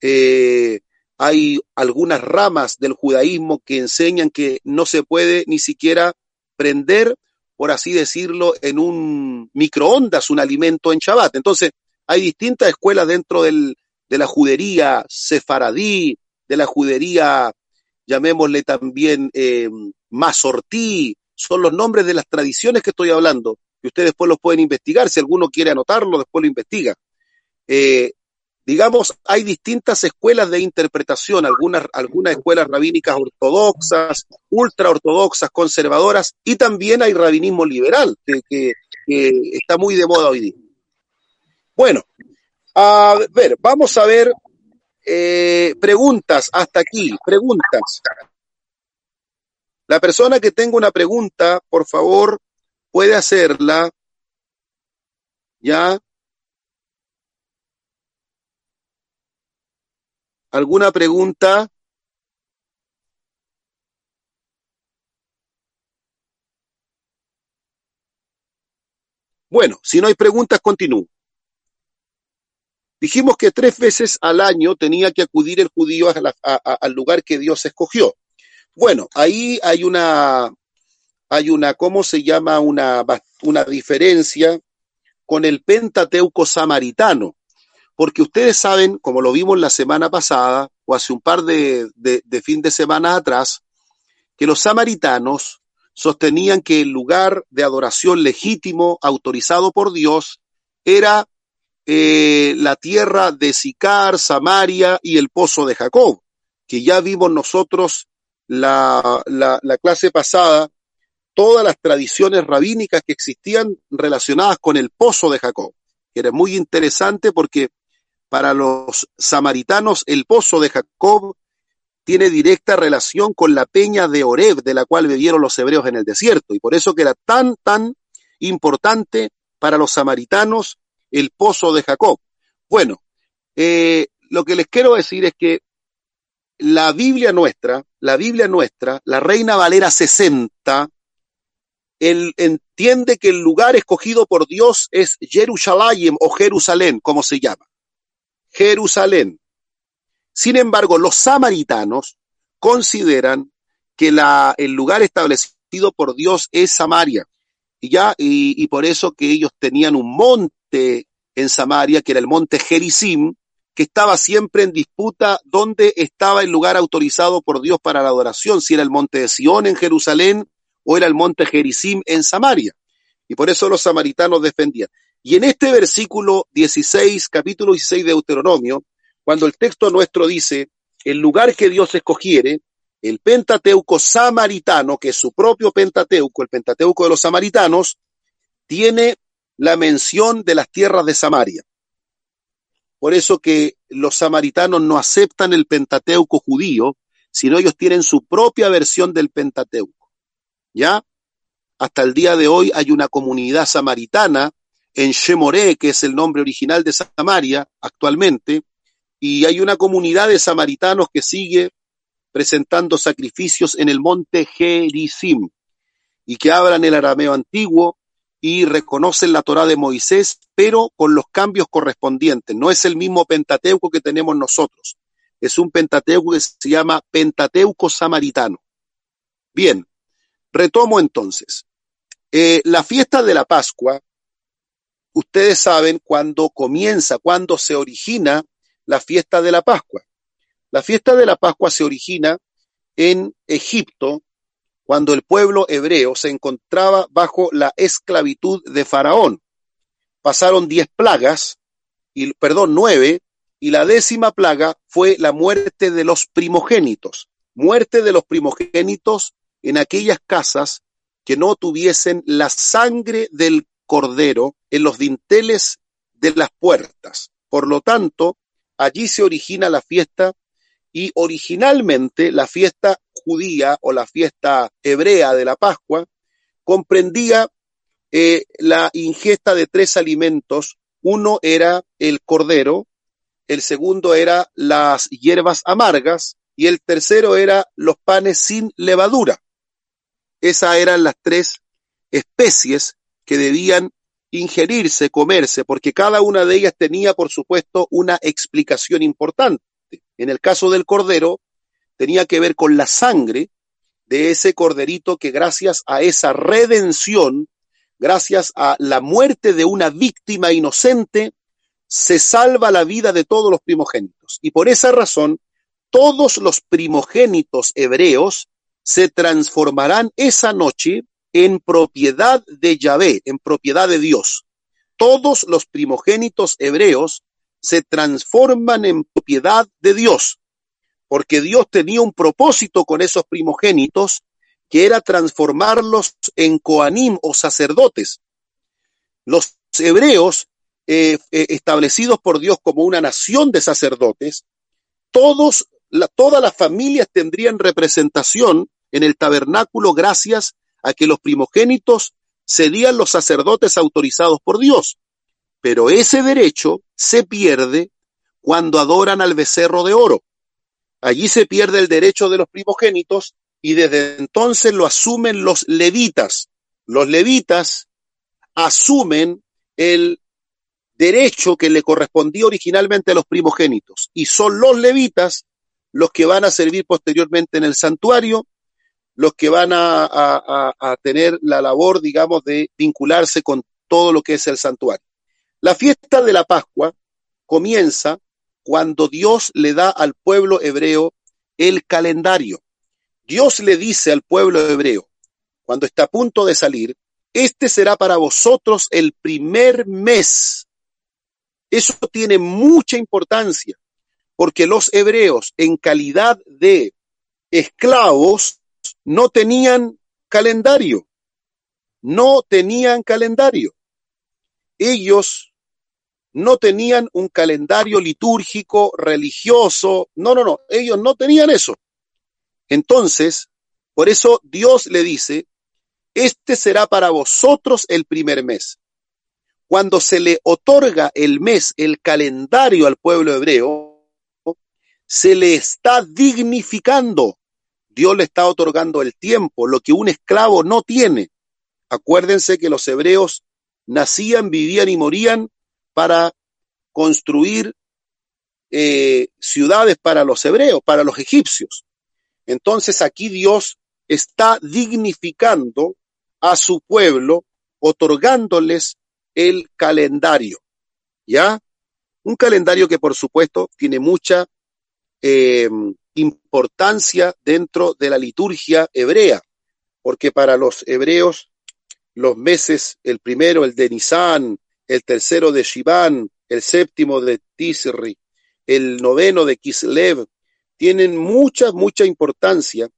Eh, hay algunas ramas del judaísmo que enseñan que no se puede ni siquiera prender, por así decirlo, en un microondas un alimento en Shabbat. Entonces, hay distintas escuelas dentro del, de la judería sefaradí, de la judería, llamémosle también eh, masortí, son los nombres de las tradiciones que estoy hablando, y ustedes después los pueden investigar, si alguno quiere anotarlo, después lo investiga. Eh, digamos, hay distintas escuelas de interpretación, algunas, algunas escuelas rabínicas ortodoxas, ultra ortodoxas, conservadoras, y también hay rabinismo liberal, que, que, está muy de moda hoy día. Bueno, a ver, vamos a ver eh, preguntas hasta aquí, preguntas. La persona que tenga una pregunta, por favor, puede hacerla. ¿Ya? ¿Alguna pregunta? Bueno, si no hay preguntas, continúo. Dijimos que tres veces al año tenía que acudir el judío al lugar que Dios escogió. Bueno, ahí hay una, hay una, ¿cómo se llama? Una, una diferencia con el Pentateuco samaritano porque ustedes saben, como lo vimos la semana pasada o hace un par de, fin de semana atrás, que los samaritanos sostenían que el lugar de adoración legítimo autorizado por Dios era eh, la tierra de Sicar, Samaria y el pozo de Jacob, que ya vimos nosotros la, la, la clase pasada, todas las tradiciones rabínicas que existían relacionadas con el pozo de Jacob, que era muy interesante porque para los samaritanos, el pozo de Jacob tiene directa relación con la peña de Oreb, de la cual bebieron los hebreos en el desierto, y por eso que era tan, tan importante para los samaritanos el pozo de Jacob. Bueno, eh, lo que les quiero decir es que la Biblia nuestra, la Biblia nuestra, la Reina Valera 60, él entiende que el lugar escogido por Dios es Jerusalén o Jerusalén, como se llama. Jerusalén. Sin embargo, los samaritanos consideran que el lugar establecido por Dios es Samaria. Y ya, y, por eso que ellos tenían un monte en Samaria, que era el monte Gerizim, que estaba siempre en disputa dónde estaba el lugar autorizado por Dios para la adoración, si era el monte de Sión en Jerusalén o era el monte Gerizim en Samaria. Y por eso los samaritanos defendían. Y en este versículo 16, capítulo 16 de Deuteronomio, cuando el texto nuestro dice, el lugar que Dios escogiere, el Pentateuco samaritano, que es su propio Pentateuco, el Pentateuco de los samaritanos, tiene la mención de las tierras de Samaria. Por eso que los samaritanos no aceptan el Pentateuco judío, sino ellos tienen su propia versión del Pentateuco. ¿Ya? Hasta el día de hoy hay una comunidad samaritana en Shemoré, que es el nombre original de Samaria actualmente, y hay una comunidad de samaritanos que sigue presentando sacrificios en el monte Gerizim y que hablan el arameo antiguo y reconocen la Torá de Moisés, pero con los cambios correspondientes. No es el mismo Pentateuco que tenemos nosotros. Es un Pentateuco que se llama Pentateuco Samaritano. Bien, retomo entonces. Eh, la fiesta de la Pascua, ustedes saben cuándo comienza, cuándo se origina la fiesta de la Pascua. La fiesta de la Pascua se origina en Egipto, cuando el pueblo hebreo se encontraba bajo la esclavitud de Faraón. Pasaron diez plagas, y, perdón, nueve, y la décima plaga fue la muerte de los primogénitos. Muerte de los primogénitos en aquellas casas que no tuviesen la sangre del cordero en los dinteles de las puertas. Por lo tanto, allí se origina la fiesta y originalmente la fiesta judía o la fiesta hebrea de la Pascua comprendía eh, la ingesta de tres alimentos. Uno era el cordero, el segundo era las hierbas amargas y el tercero era los panes sin levadura. Esas eran las tres especies que debían ingerirse, comerse, porque cada una de ellas tenía, por supuesto, una explicación importante. En el caso del cordero, tenía que ver con la sangre de ese corderito que gracias a esa redención, gracias a la muerte de una víctima inocente, se salva la vida de todos los primogénitos. Y por esa razón, todos los primogénitos hebreos se transformarán esa noche en propiedad de Yahvé, en propiedad de Dios. Todos los primogénitos hebreos se transforman en propiedad de Dios, porque Dios tenía un propósito con esos primogénitos, que era transformarlos en coanim o sacerdotes. Los hebreos, eh, eh, establecidos por Dios como una nación de sacerdotes, todos, todas las familias tendrían representación en el tabernáculo gracias a que los primogénitos serían los sacerdotes autorizados por Dios. Pero ese derecho se pierde cuando adoran al becerro de oro. Allí se pierde el derecho de los primogénitos y desde entonces lo asumen los levitas. Los levitas asumen el derecho que le correspondía originalmente a los primogénitos y son los levitas los que van a servir posteriormente en el santuario los que van a, tener la labor, digamos, de vincularse con todo lo que es el santuario. La fiesta de la Pascua comienza cuando Dios le da al pueblo hebreo el calendario. Dios le dice al pueblo hebreo, cuando está a punto de salir, este será para vosotros el primer mes. Eso tiene mucha importancia, porque los hebreos en calidad de esclavos no tenían calendario, no tenían calendario. Ellos no tenían un calendario litúrgico, religioso, no, no, no, ellos no tenían eso. Entonces, por eso Dios le dice, este será para vosotros el primer mes. Cuando se le otorga el mes, el calendario al pueblo hebreo, se le está dignificando. Dios le está otorgando el tiempo, lo que un esclavo no tiene. Acuérdense que los hebreos nacían, vivían y morían para construir eh, ciudades para los hebreos, para los egipcios. Entonces aquí Dios está dignificando a su pueblo, otorgándoles el calendario. ¿Ya? Un calendario que por supuesto tiene mucha eh, importancia dentro de la liturgia hebrea, porque para los hebreos los meses, el primero, el de Nisan, el tercero de Shivan, el séptimo de Tisri, el noveno de Kislev, tienen mucha, mucha importancia,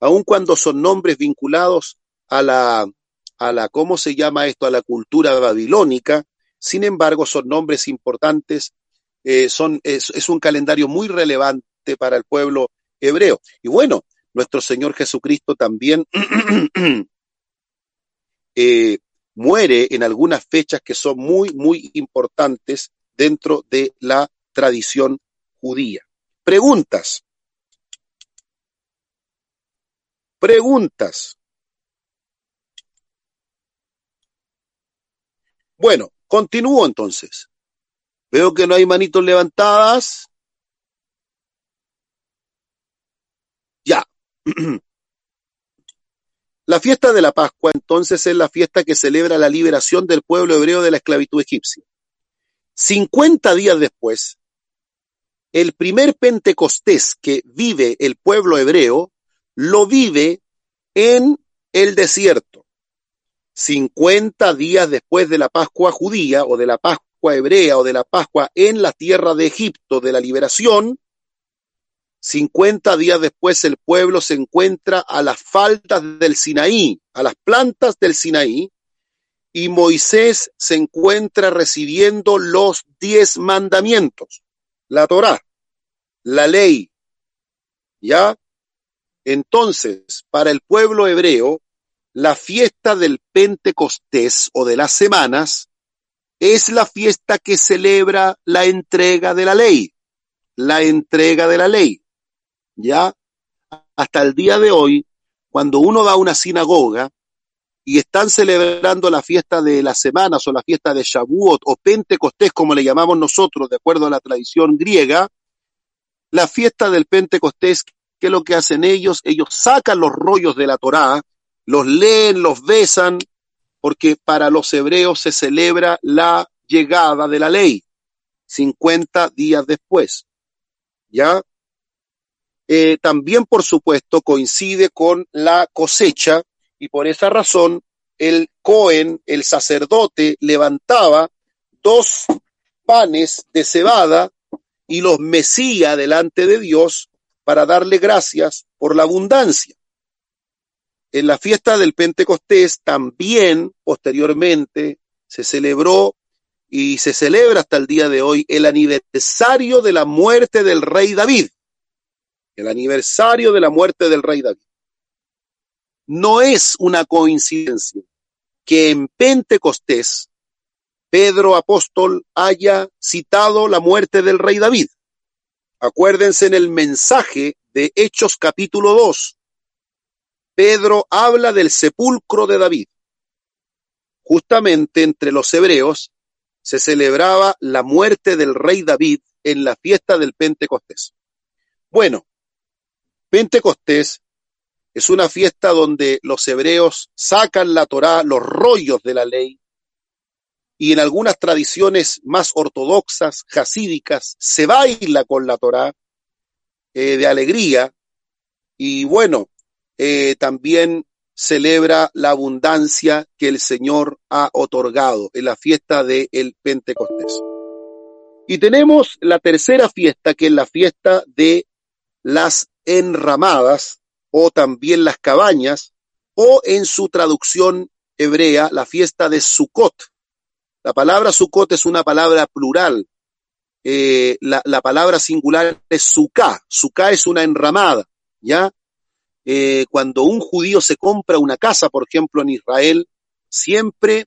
aun cuando son nombres vinculados a la, a la, ¿cómo se llama esto? A la cultura babilónica. Sin embargo, son nombres importantes, eh, son, es un calendario muy relevante para el pueblo hebreo. Y bueno, nuestro Señor Jesucristo también <clears throat> eh, muere en algunas fechas que son muy, muy importantes dentro de la tradición judía. Preguntas. Preguntas. Bueno, continúo entonces. Veo que no hay manitos levantadas. Ya. <clears throat> La fiesta de la Pascua entonces es la fiesta que celebra la liberación del pueblo hebreo de la esclavitud egipcia. 50 días después, el primer Pentecostés que vive el pueblo hebreo lo vive en el desierto. 50 días después de la Pascua judía o de la Pascua hebrea o de la Pascua en la tierra de Egipto de la liberación, 50 días después el pueblo se encuentra a las faldas del Sinaí, a las plantas del Sinaí, y Moisés se encuentra recibiendo los diez mandamientos, la Torá, la ley. ¿Ya? Entonces, para el pueblo hebreo, la fiesta del Pentecostés o de las semanas es la fiesta que celebra la entrega de la ley, la entrega de la ley ya hasta el día de hoy, cuando uno va a una sinagoga y están celebrando la fiesta de las semanas o la fiesta de Shavuot o Pentecostés, como le llamamos nosotros, de acuerdo a la tradición griega, la fiesta del Pentecostés, ¿qué es lo que hacen ellos? Ellos sacan los rollos de la Torá, los leen, los besan, porque para los hebreos se celebra la llegada de la ley, 50 días después. ¿Ya? Eh, también, por supuesto, coincide con la cosecha y por esa razón el Cohen, el sacerdote, levantaba dos panes de cebada y los mesía delante de Dios para darle gracias por la abundancia. En la fiesta del Pentecostés también posteriormente se celebró y se celebra hasta el día de hoy el aniversario de la muerte del rey David el aniversario de la muerte del rey David. No es una coincidencia que en Pentecostés Pedro apóstol haya citado la muerte del rey David. Acuérdense en el mensaje de Hechos capítulo 2. Pedro habla del sepulcro de David. Justamente entre los hebreos se celebraba la muerte del rey David en la fiesta del Pentecostés. Bueno, Pentecostés es una fiesta donde los hebreos sacan la Torá, los rollos de la ley, y en algunas tradiciones más ortodoxas, jasídicas, se baila con la Torá eh, de alegría, y bueno, eh, también celebra la abundancia que el Señor ha otorgado en la fiesta del el Pentecostés. Y tenemos la tercera fiesta, que es la fiesta de las enramadas o también las cabañas o en su traducción hebrea la fiesta de Sukkot. La palabra Sukkot es una palabra plural. Eh, la, la, palabra singular es Sukkah. Sukkah es una enramada, ¿ya? Eh, cuando un judío se compra una casa, por ejemplo, en Israel, siempre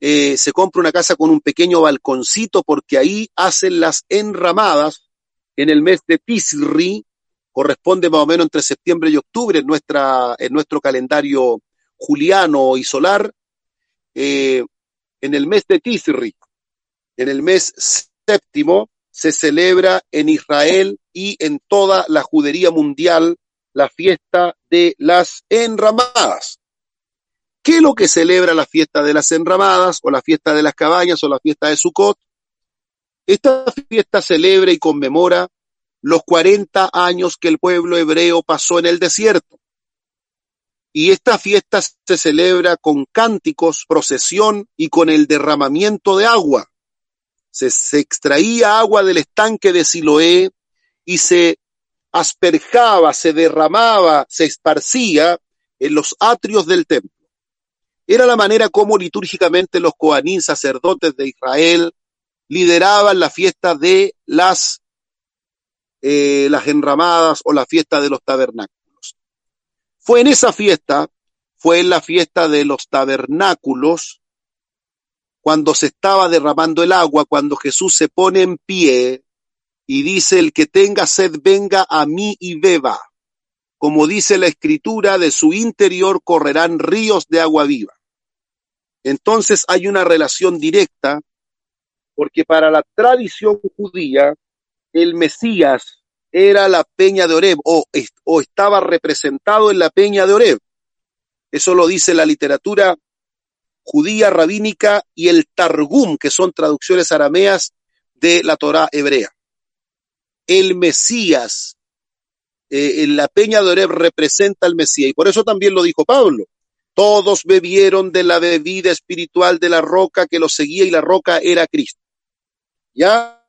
eh, se compra una casa con un pequeño balconcito porque ahí hacen las enramadas en el mes de Tisri, corresponde más o menos entre septiembre y octubre en, nuestra, en nuestro calendario juliano y solar, eh, en el mes de Tisri, en el mes séptimo, se celebra en Israel y en toda la judería mundial la fiesta de las enramadas. ¿Qué es lo que celebra la fiesta de las enramadas o la fiesta de las cabañas o la fiesta de Sukkot? Esta fiesta celebra y conmemora los 40 años que el pueblo hebreo pasó en el desierto. Y esta fiesta se celebra con cánticos, procesión y con el derramamiento de agua. Se, extraía agua del estanque de Siloé y se asperjaba, se derramaba, se esparcía en los atrios del templo. Era la manera como litúrgicamente los coanín sacerdotes de Israel lideraban la fiesta de las, eh, las enramadas o la fiesta de los tabernáculos. Fue en esa fiesta, fue en la fiesta de los tabernáculos, cuando se estaba derramando el agua, cuando Jesús se pone en pie y dice, el que tenga sed venga a mí y beba. Como dice la escritura, de su interior correrán ríos de agua viva. Entonces hay una relación directa, porque para la tradición judía, el Mesías era la peña de Oreb o, estaba representado en la peña de Oreb. Eso lo dice la literatura judía, rabínica y el Targum, que son traducciones arameas de la Torá hebrea. El Mesías, eh, en la peña de Oreb representa al Mesías, y por eso también lo dijo Pablo. Todos bebieron de la bebida espiritual de la roca que los seguía y la roca era Cristo. ¿Ya?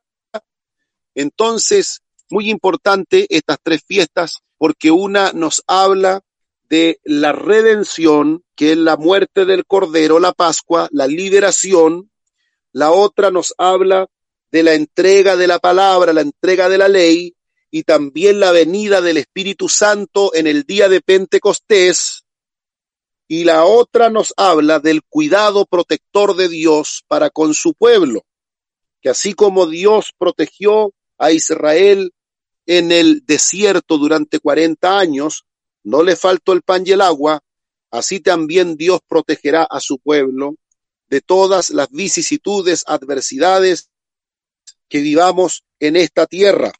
Entonces, muy importante estas tres fiestas porque una nos habla de la redención, que es la muerte del Cordero, la Pascua, la liberación. La otra nos habla de la entrega de la palabra, la entrega de la ley y también la venida del Espíritu Santo en el día de Pentecostés. Y la otra nos habla del cuidado protector de Dios para con su pueblo, que así como Dios protegió a Israel en el desierto durante 40 años, no le faltó el pan y el agua, así también Dios protegerá a su pueblo de todas las vicisitudes, adversidades que vivamos en esta tierra.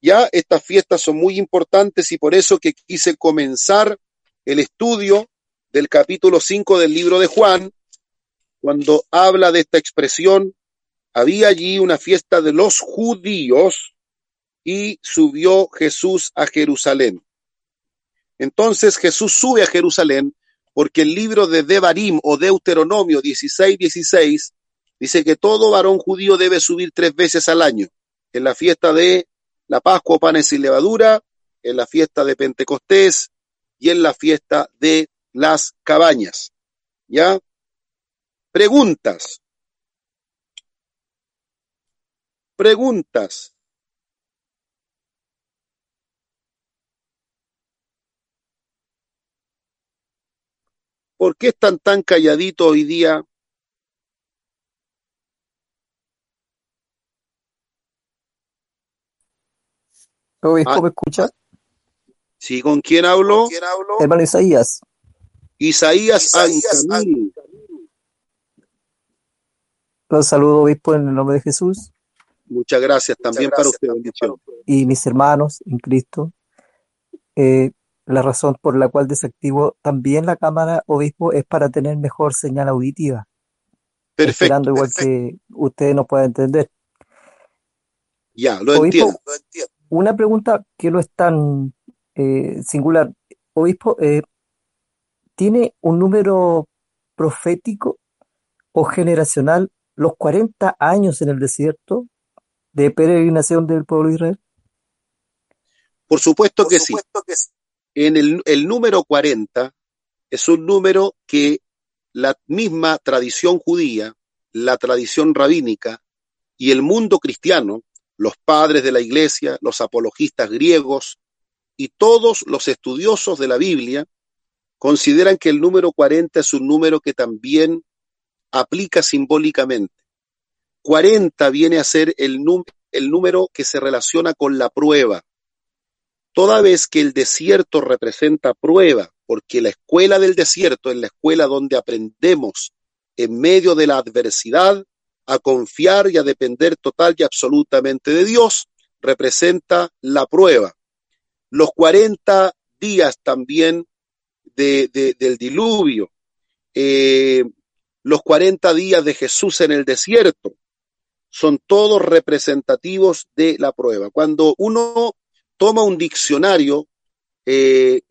Ya estas fiestas son muy importantes y por eso que quise comenzar el estudio del capítulo 5 del libro de Juan, cuando habla de esta expresión, había allí una fiesta de los judíos y subió Jesús a Jerusalén. Entonces Jesús sube a Jerusalén porque el libro de Devarim o Deuteronomio 16, 16 dice que todo varón judío debe subir tres veces al año, en la fiesta de la Pascua, panes y levadura, en la fiesta de Pentecostés y en la fiesta de las cabañas. ¿Ya? Preguntas. Preguntas. ¿Por qué están tan calladitos hoy día? Obispo, ah, ¿me escucha? Sí, ¿con quién hablo? Hermano Isaías. Isaías, Isaías Los saludo, obispo, en el nombre de Jesús. Muchas gracias, también para usted, bendición. Y mis hermanos en Cristo. Eh, la razón por la cual desactivo también la cámara, obispo, es para tener mejor señal auditiva. Perfecto. Esperando igual que usted nos pueda entender. Ya, lo, entiendo, Una pregunta que no es tan eh, singular. Obispo, eh, ¿tiene un número profético o generacional los 40 años en el desierto de peregrinación del pueblo de Israel? Por supuesto, que, supuesto que sí en el, el número 40 es un número que la misma tradición judía, la tradición rabínica y el mundo cristiano, los padres de la iglesia, los apologistas griegos y todos los estudiosos de la Biblia consideran que el número 40 es un número que también aplica simbólicamente. 40 viene a ser el, el número que se relaciona con la prueba, toda vez que el desierto representa prueba, porque la escuela del desierto es la escuela donde aprendemos en medio de la adversidad a confiar y a depender total y absolutamente de Dios, representa la prueba. Los 40 días también de, del diluvio, eh, los 40 días de Jesús en el desierto, son todos representativos de la prueba. Cuando uno toma un diccionario eh,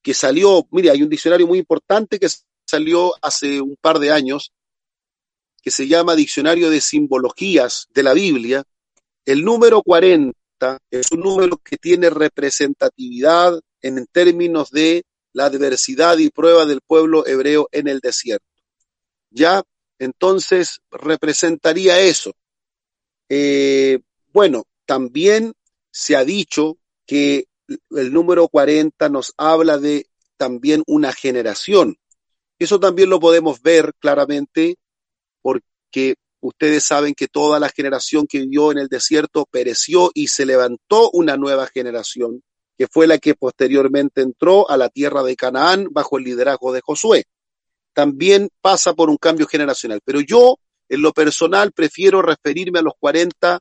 que salió, mire, hay un diccionario muy importante que salió hace un par de años, que se llama Diccionario de Simbologías de la Biblia. El número 40 es un número que tiene representatividad en términos de la adversidad y prueba del pueblo hebreo en el desierto. ¿Ya? Entonces representaría eso. Eh, bueno, también se ha dicho que el número 40 nos habla de también una generación. Eso también lo podemos ver claramente porque ustedes saben que toda la generación que vivió en el desierto pereció y se levantó una nueva generación, que fue la que posteriormente entró a la tierra de Canaán bajo el liderazgo de Josué. También pasa por un cambio generacional. Pero yo, en lo personal, prefiero referirme a los 40,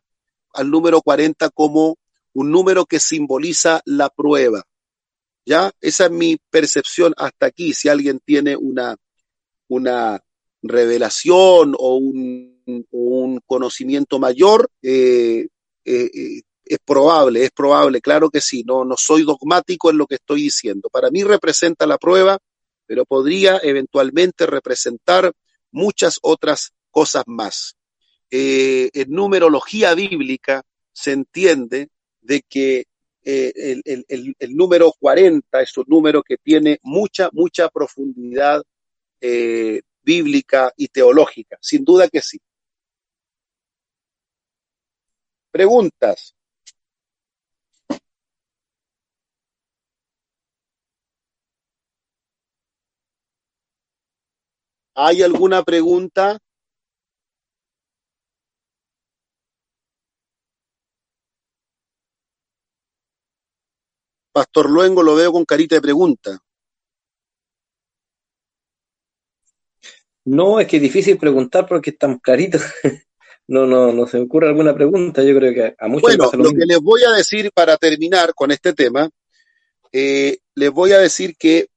al número 40 como un número que simboliza la prueba. ¿Ya? Esa es mi percepción hasta aquí. Si alguien tiene una, una revelación o un, un conocimiento mayor, eh, eh, eh, es probable, es probable, claro que sí, no, no soy dogmático en lo que estoy diciendo. Para mí representa la prueba, pero podría eventualmente representar muchas otras cosas más. en numerología bíblica se entiende de que el, el, el, número 40 es un número que tiene mucha, mucha profundidad eh, bíblica y teológica. Sin duda que sí. Preguntas. ¿Hay alguna pregunta? Pastor Luengo lo veo con carita de pregunta. No, es que es difícil preguntar porque es tan clarito. <laughs> no, no, no se me ocurre alguna pregunta. Yo creo que a muchos Bueno, lo, lo que les voy a decir para terminar con este tema, eh, les voy a decir que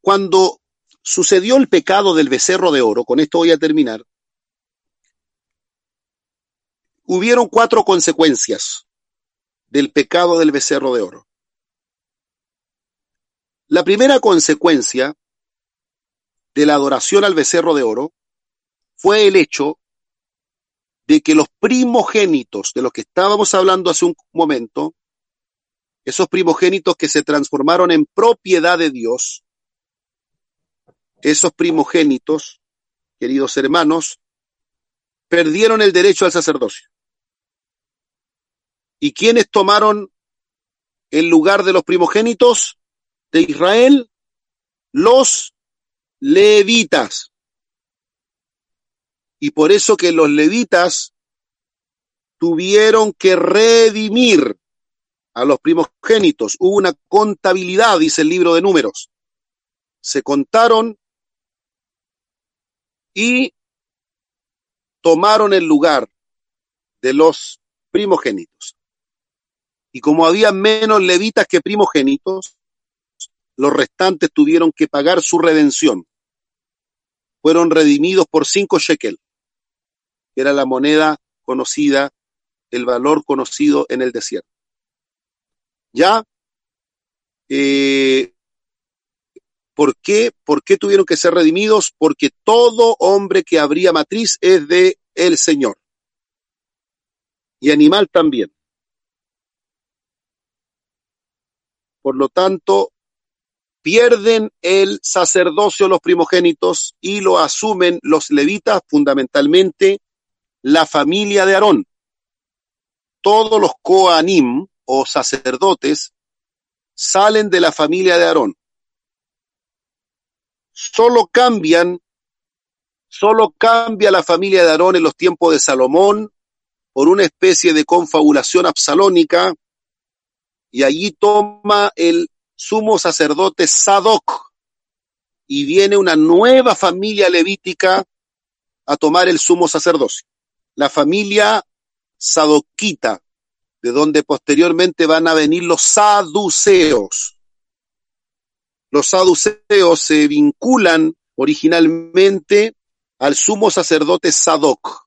cuando sucedió el pecado del becerro de oro, con esto voy a terminar, hubieron cuatro consecuencias del pecado del becerro de oro. La primera consecuencia de la adoración al becerro de oro fue el hecho de que los primogénitos de los que estábamos hablando hace un momento, esos primogénitos que se transformaron en propiedad de Dios, esos primogénitos, queridos hermanos, perdieron el derecho al sacerdocio. ¿Y quiénes tomaron el lugar de los primogénitos de Israel? Los levitas. Y por eso que los levitas tuvieron que redimir a los primogénitos. Hubo una contabilidad, dice el libro de números. Se contaron y tomaron el lugar de los primogénitos. Y como había menos levitas que primogénitos, los restantes tuvieron que pagar su redención. Fueron redimidos por cinco shekel, que era la moneda conocida, el valor conocido en el desierto. ¿Ya? Eh, ¿Por qué? ¿Por qué tuvieron que ser redimidos? Porque todo hombre que abría matriz es de el Señor. Y animal también. Por lo tanto, pierden el sacerdocio los primogénitos y lo asumen los levitas, fundamentalmente la familia de Aarón. Todos los coanim o sacerdotes salen de la familia de Aarón. Solo cambian, solo cambia la familia de Aarón en los tiempos de Salomón por una especie de confabulación absalónica y allí toma el sumo sacerdote Sadoc y viene una nueva familia levítica a tomar el sumo sacerdocio. La familia sadoquita, de donde posteriormente van a venir los saduceos. Los saduceos se vinculan originalmente al sumo sacerdote Sadoc.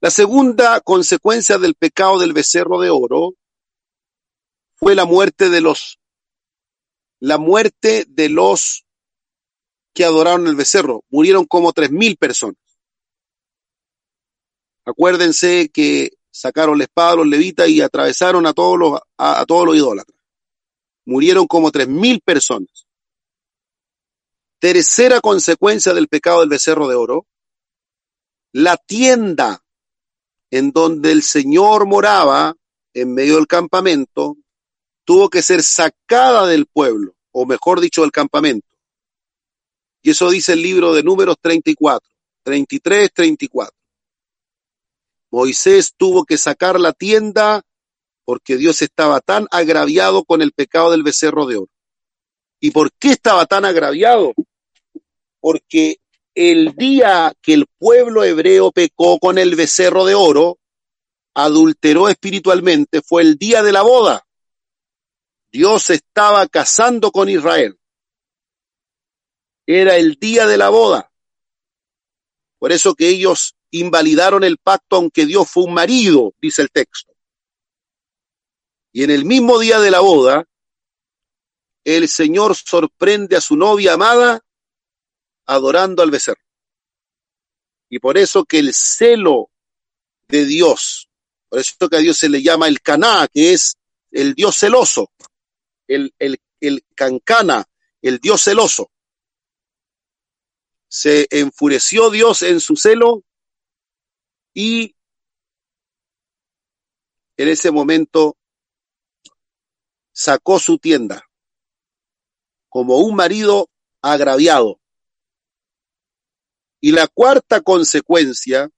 La segunda consecuencia del pecado del becerro de oro fue la muerte de los la muerte de los que adoraron el becerro. Murieron como tres mil personas. Acuérdense que sacaron la espada a los levitas y atravesaron a todos los, a, a todos los idólatras. Murieron como tres mil personas. Tercera consecuencia del pecado del becerro de oro, la tienda en donde el Señor moraba en medio del campamento tuvo que ser sacada del pueblo, o mejor dicho, del campamento. Y eso dice el libro de números 34, 33, 34. Moisés tuvo que sacar la tienda porque Dios estaba tan agraviado con el pecado del becerro de oro. ¿Y por qué estaba tan agraviado? Porque el día que el pueblo hebreo pecó con el becerro de oro, adulteró espiritualmente, fue el día de la boda. Dios estaba casando con Israel. Era el día de la boda. Por eso que ellos invalidaron el pacto aunque Dios fue un marido, dice el texto. Y en el mismo día de la boda, el Señor sorprende a su novia amada adorando al becerro. Y por eso que el celo de Dios, por eso que a Dios se le llama el caná, que es el Dios celoso, el, el, el cancana, el Dios celoso. Se enfureció Dios en su celo y en ese momento sacó su tienda como un marido agraviado. Y la cuarta consecuencia,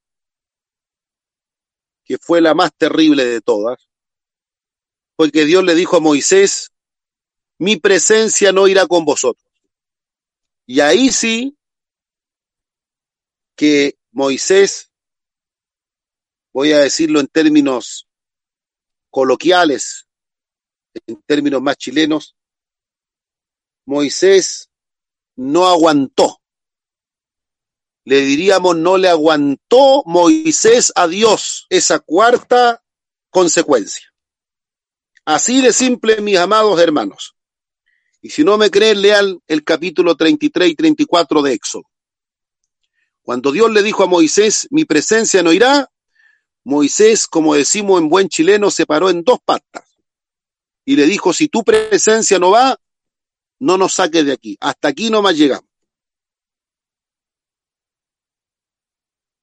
que fue la más terrible de todas, fue que Dios le dijo a Moisés, mi presencia no irá con vosotros. Y ahí sí que Moisés, voy a decirlo en términos coloquiales, en términos más chilenos, Moisés no aguantó. Le diríamos, no le aguantó Moisés a Dios esa cuarta consecuencia. Así de simple, mis amados hermanos. Y si no me creen, lean el capítulo 33 y 34 de Éxodo. Cuando Dios le dijo a Moisés, mi presencia no irá, Moisés, como decimos en buen chileno, se paró en dos patas y le dijo, si tu presencia no va, no nos saques de aquí. Hasta aquí nomás llegamos.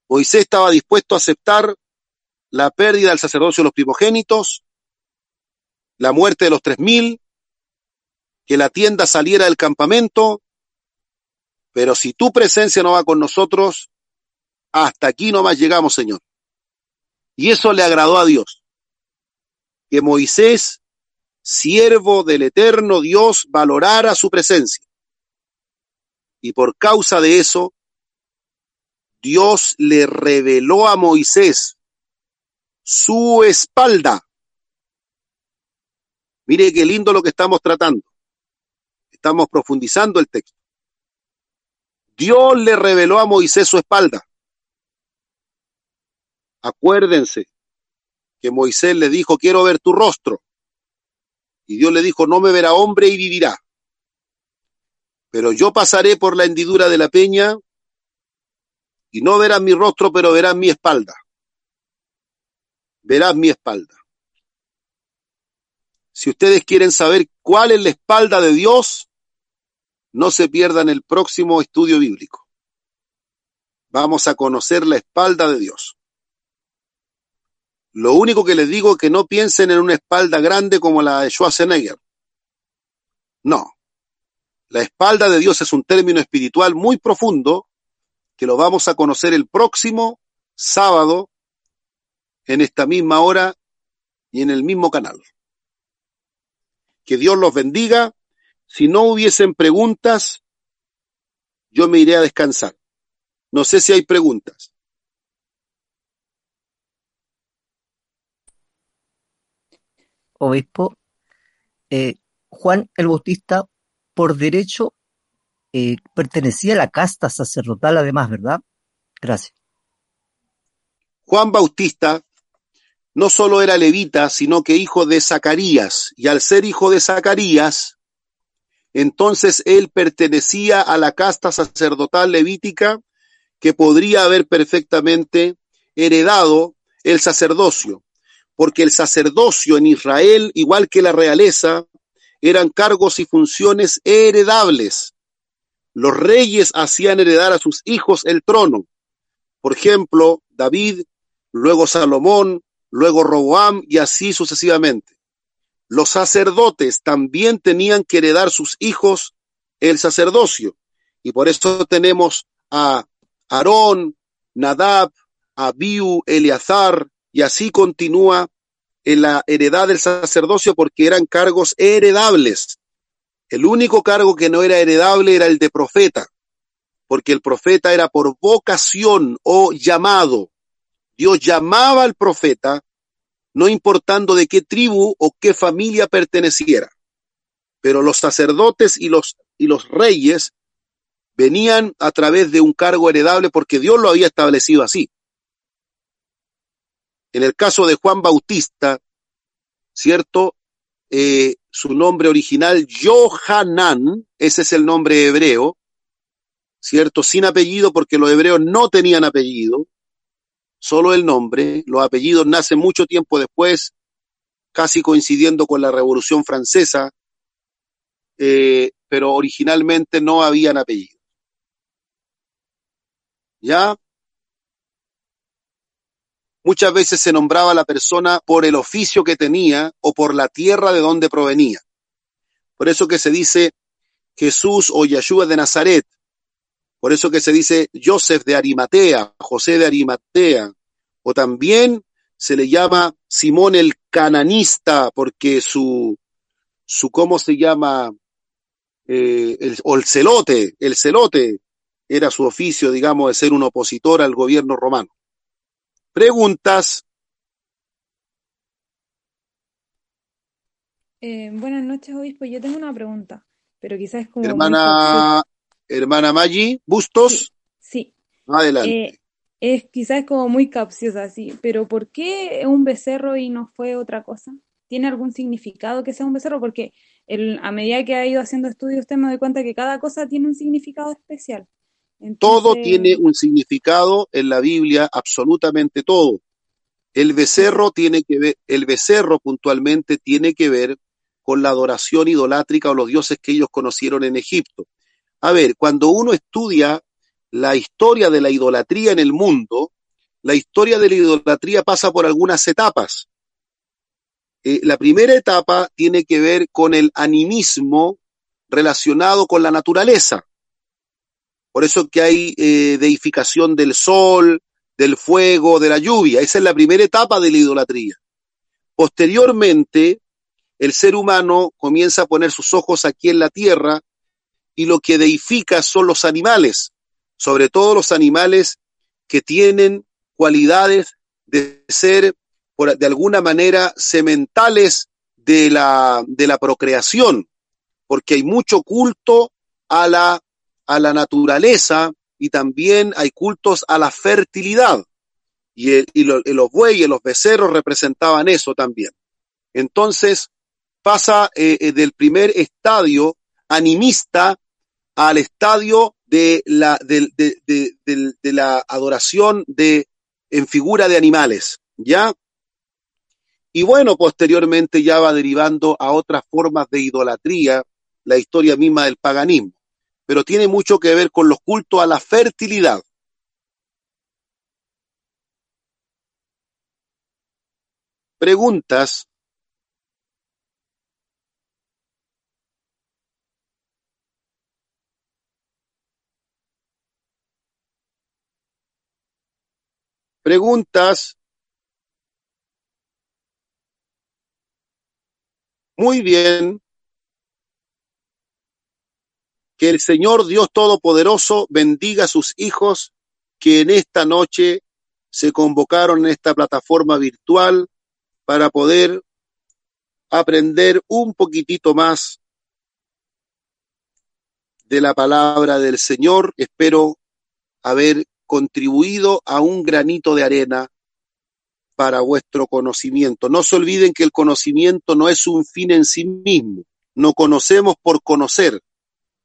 Moisés estaba dispuesto a aceptar la pérdida del sacerdocio de los primogénitos, la muerte de los tres mil, que la tienda saliera del campamento, pero si tu presencia no va con nosotros, hasta aquí nomás llegamos, Señor. Y eso le agradó a Dios, que Moisés, siervo del eterno Dios, valorara su presencia. Y por causa de eso, Dios le reveló a Moisés su espalda. Mire qué lindo lo que estamos tratando estamos profundizando el texto. Dios le reveló a Moisés su espalda. Acuérdense que Moisés le dijo, quiero ver tu rostro. Y Dios le dijo, no me verá hombre y vivirá. Pero yo pasaré por la hendidura de la peña y no verás mi rostro, pero verás mi espalda. Verás mi espalda. Si ustedes quieren saber cuál es la espalda de Dios, no se pierdan el próximo estudio bíblico. Vamos a conocer la espalda de Dios. Lo único que les digo es que no piensen en una espalda grande como la de Schwarzenegger. No. La espalda de Dios es un término espiritual muy profundo que lo vamos a conocer el próximo sábado en esta misma hora y en el mismo canal. Que Dios los bendiga si no hubiesen preguntas, yo me iré a descansar. No sé si hay preguntas. Obispo, eh, Juan el Bautista, por derecho, eh, pertenecía a la casta sacerdotal además, ¿verdad? Gracias. Juan Bautista no solo era levita, sino que hijo de Zacarías, y al ser hijo de Zacarías, entonces él pertenecía a la casta sacerdotal levítica que podría haber perfectamente heredado el sacerdocio, porque el sacerdocio en Israel, igual que la realeza, eran cargos y funciones heredables. Los reyes hacían heredar a sus hijos el trono. Por ejemplo, David, luego Salomón, luego Roboam y así sucesivamente. Los sacerdotes también tenían que heredar sus hijos el sacerdocio. Y por eso tenemos a Aarón, Nadab, Abiu, Eleazar, y así continúa en la heredad del sacerdocio porque eran cargos heredables. El único cargo que no era heredable era el de profeta, porque el profeta era por vocación o llamado. Dios llamaba al profeta, no importando de qué tribu o qué familia perteneciera. Pero los sacerdotes y los, y los reyes venían a través de un cargo heredable porque Dios lo había establecido así. En el caso de Juan Bautista, ¿cierto? Eh, su nombre original, Johanan, ese es el nombre hebreo, ¿cierto? Sin apellido, porque los hebreos no tenían apellido, solo el nombre. Los apellidos nacen mucho tiempo después, casi coincidiendo con la Revolución Francesa, eh, pero originalmente no habían apellido. ¿Ya? Muchas veces se nombraba a la persona por el oficio que tenía o por la tierra de donde provenía. Por eso que se dice Jesús o Yeshua de Nazaret. Por eso que se dice Joseph de Arimatea, José de Arimatea. O también se le llama Simón el cananista porque su, su ¿cómo se llama? Eh, el, o el celote, el celote era su oficio, digamos, de ser un opositor al gobierno romano. Preguntas. Eh, buenas noches, obispo. Yo tengo una pregunta, pero quizás es como. Hermana, hermana Maggi, Bustos. Sí. Adelante. Eh, es quizás como muy capciosa, sí, pero ¿por qué un becerro y no fue otra cosa? ¿Tiene algún significado que sea un becerro? Porque el, a medida que ha ido haciendo estudios, usted me doy cuenta que cada cosa tiene un significado especial. Todo tiene un significado en la Biblia, absolutamente todo. El becerro tiene que ver, el becerro puntualmente tiene que ver con la adoración idolátrica o los dioses que ellos conocieron en Egipto. A ver, cuando uno estudia la historia de la idolatría en el mundo, la historia de la idolatría pasa por algunas etapas. Eh, la primera etapa tiene que ver con el animismo relacionado con la naturaleza. Por eso que hay eh, deificación del sol, del fuego, de la lluvia. Esa es la primera etapa de la idolatría. Posteriormente, el ser humano comienza a poner sus ojos aquí en la tierra y lo que deifica son los animales, sobre todo los animales que tienen cualidades de ser, por, de alguna manera, sementales de la, de la procreación, porque hay mucho culto a la a la naturaleza y también hay cultos a la fertilidad. Y, los bueyes, los becerros representaban eso también. Entonces pasa eh, eh, del primer estadio animista al estadio de la, de, de la adoración de, en figura de animales, ¿ya? Y bueno, posteriormente ya va derivando a otras formas de idolatría, la historia misma del paganismo pero tiene mucho que ver con los cultos a la fertilidad. Preguntas. Preguntas. Muy bien. Que el Señor Dios Todopoderoso bendiga a sus hijos que en esta noche se convocaron en esta plataforma virtual para poder aprender un poquitito más de la palabra del Señor. Espero haber contribuido a un granito de arena para vuestro conocimiento. No se olviden que el conocimiento no es un fin en sí mismo. No conocemos por conocer,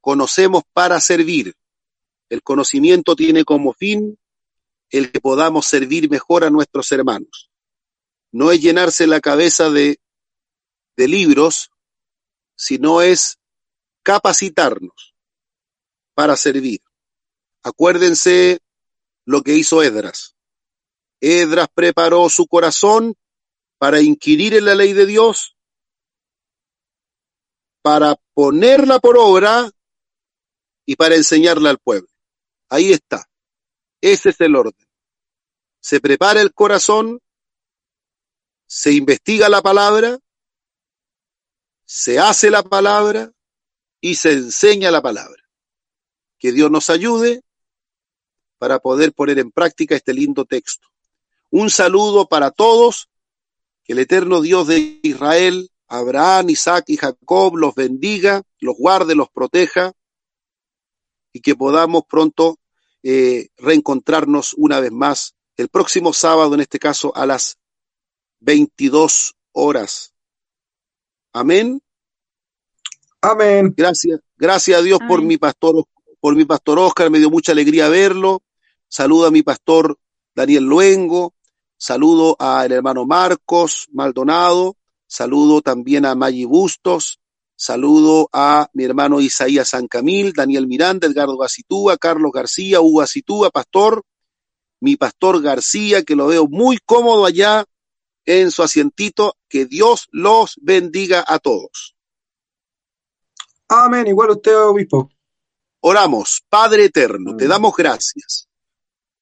conocemos para servir. El conocimiento tiene como fin el que podamos servir mejor a nuestros hermanos. No es llenarse la cabeza de, de libros, sino es capacitarnos para servir. Acuérdense lo que hizo Edras. Edras preparó su corazón para inquirir en la ley de Dios, para ponerla por obra y para enseñarla al pueblo. Ahí está. Ese es el orden. Se prepara el corazón, se investiga la palabra, se hace la palabra y se enseña la palabra. Que Dios nos ayude para poder poner en práctica este lindo texto. Un saludo para todos, que el eterno Dios de Israel, Abraham, Isaac y Jacob los bendiga, los guarde, los proteja y que podamos pronto eh, reencontrarnos una vez más el próximo sábado, en este caso a las 22 horas. Amén. Amén. Gracias, gracias a Dios por mi pastor, por mi pastor Oscar, me dio mucha alegría verlo. Saludo a mi pastor Daniel Luengo, saludo al hermano Marcos Maldonado, saludo también a Maggi Bustos, saludo a mi hermano Isaías San Camil, Daniel Miranda, Edgardo Gacitúa, Carlos García, Hugo Gacitúa, pastor, mi pastor García, que lo veo muy cómodo allá en su asientito, que Dios los bendiga a todos. Amén, igual usted, obispo. Oramos, Padre eterno, te damos gracias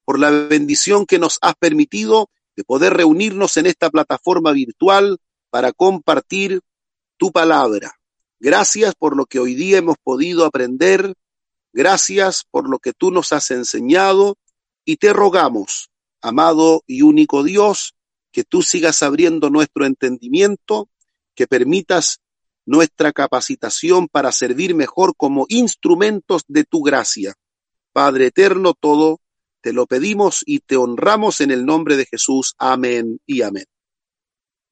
por la bendición que nos has permitido de poder reunirnos en esta plataforma virtual para compartir tu palabra. Gracias por lo que hoy día hemos podido aprender. Gracias por lo que tú nos has enseñado y te rogamos, amado y único Dios, que tú sigas abriendo nuestro entendimiento, que permitas nuestra capacitación para servir mejor como instrumentos de tu gracia. Padre eterno, todo te lo pedimos y te honramos en el nombre de Jesús. Amén y amén.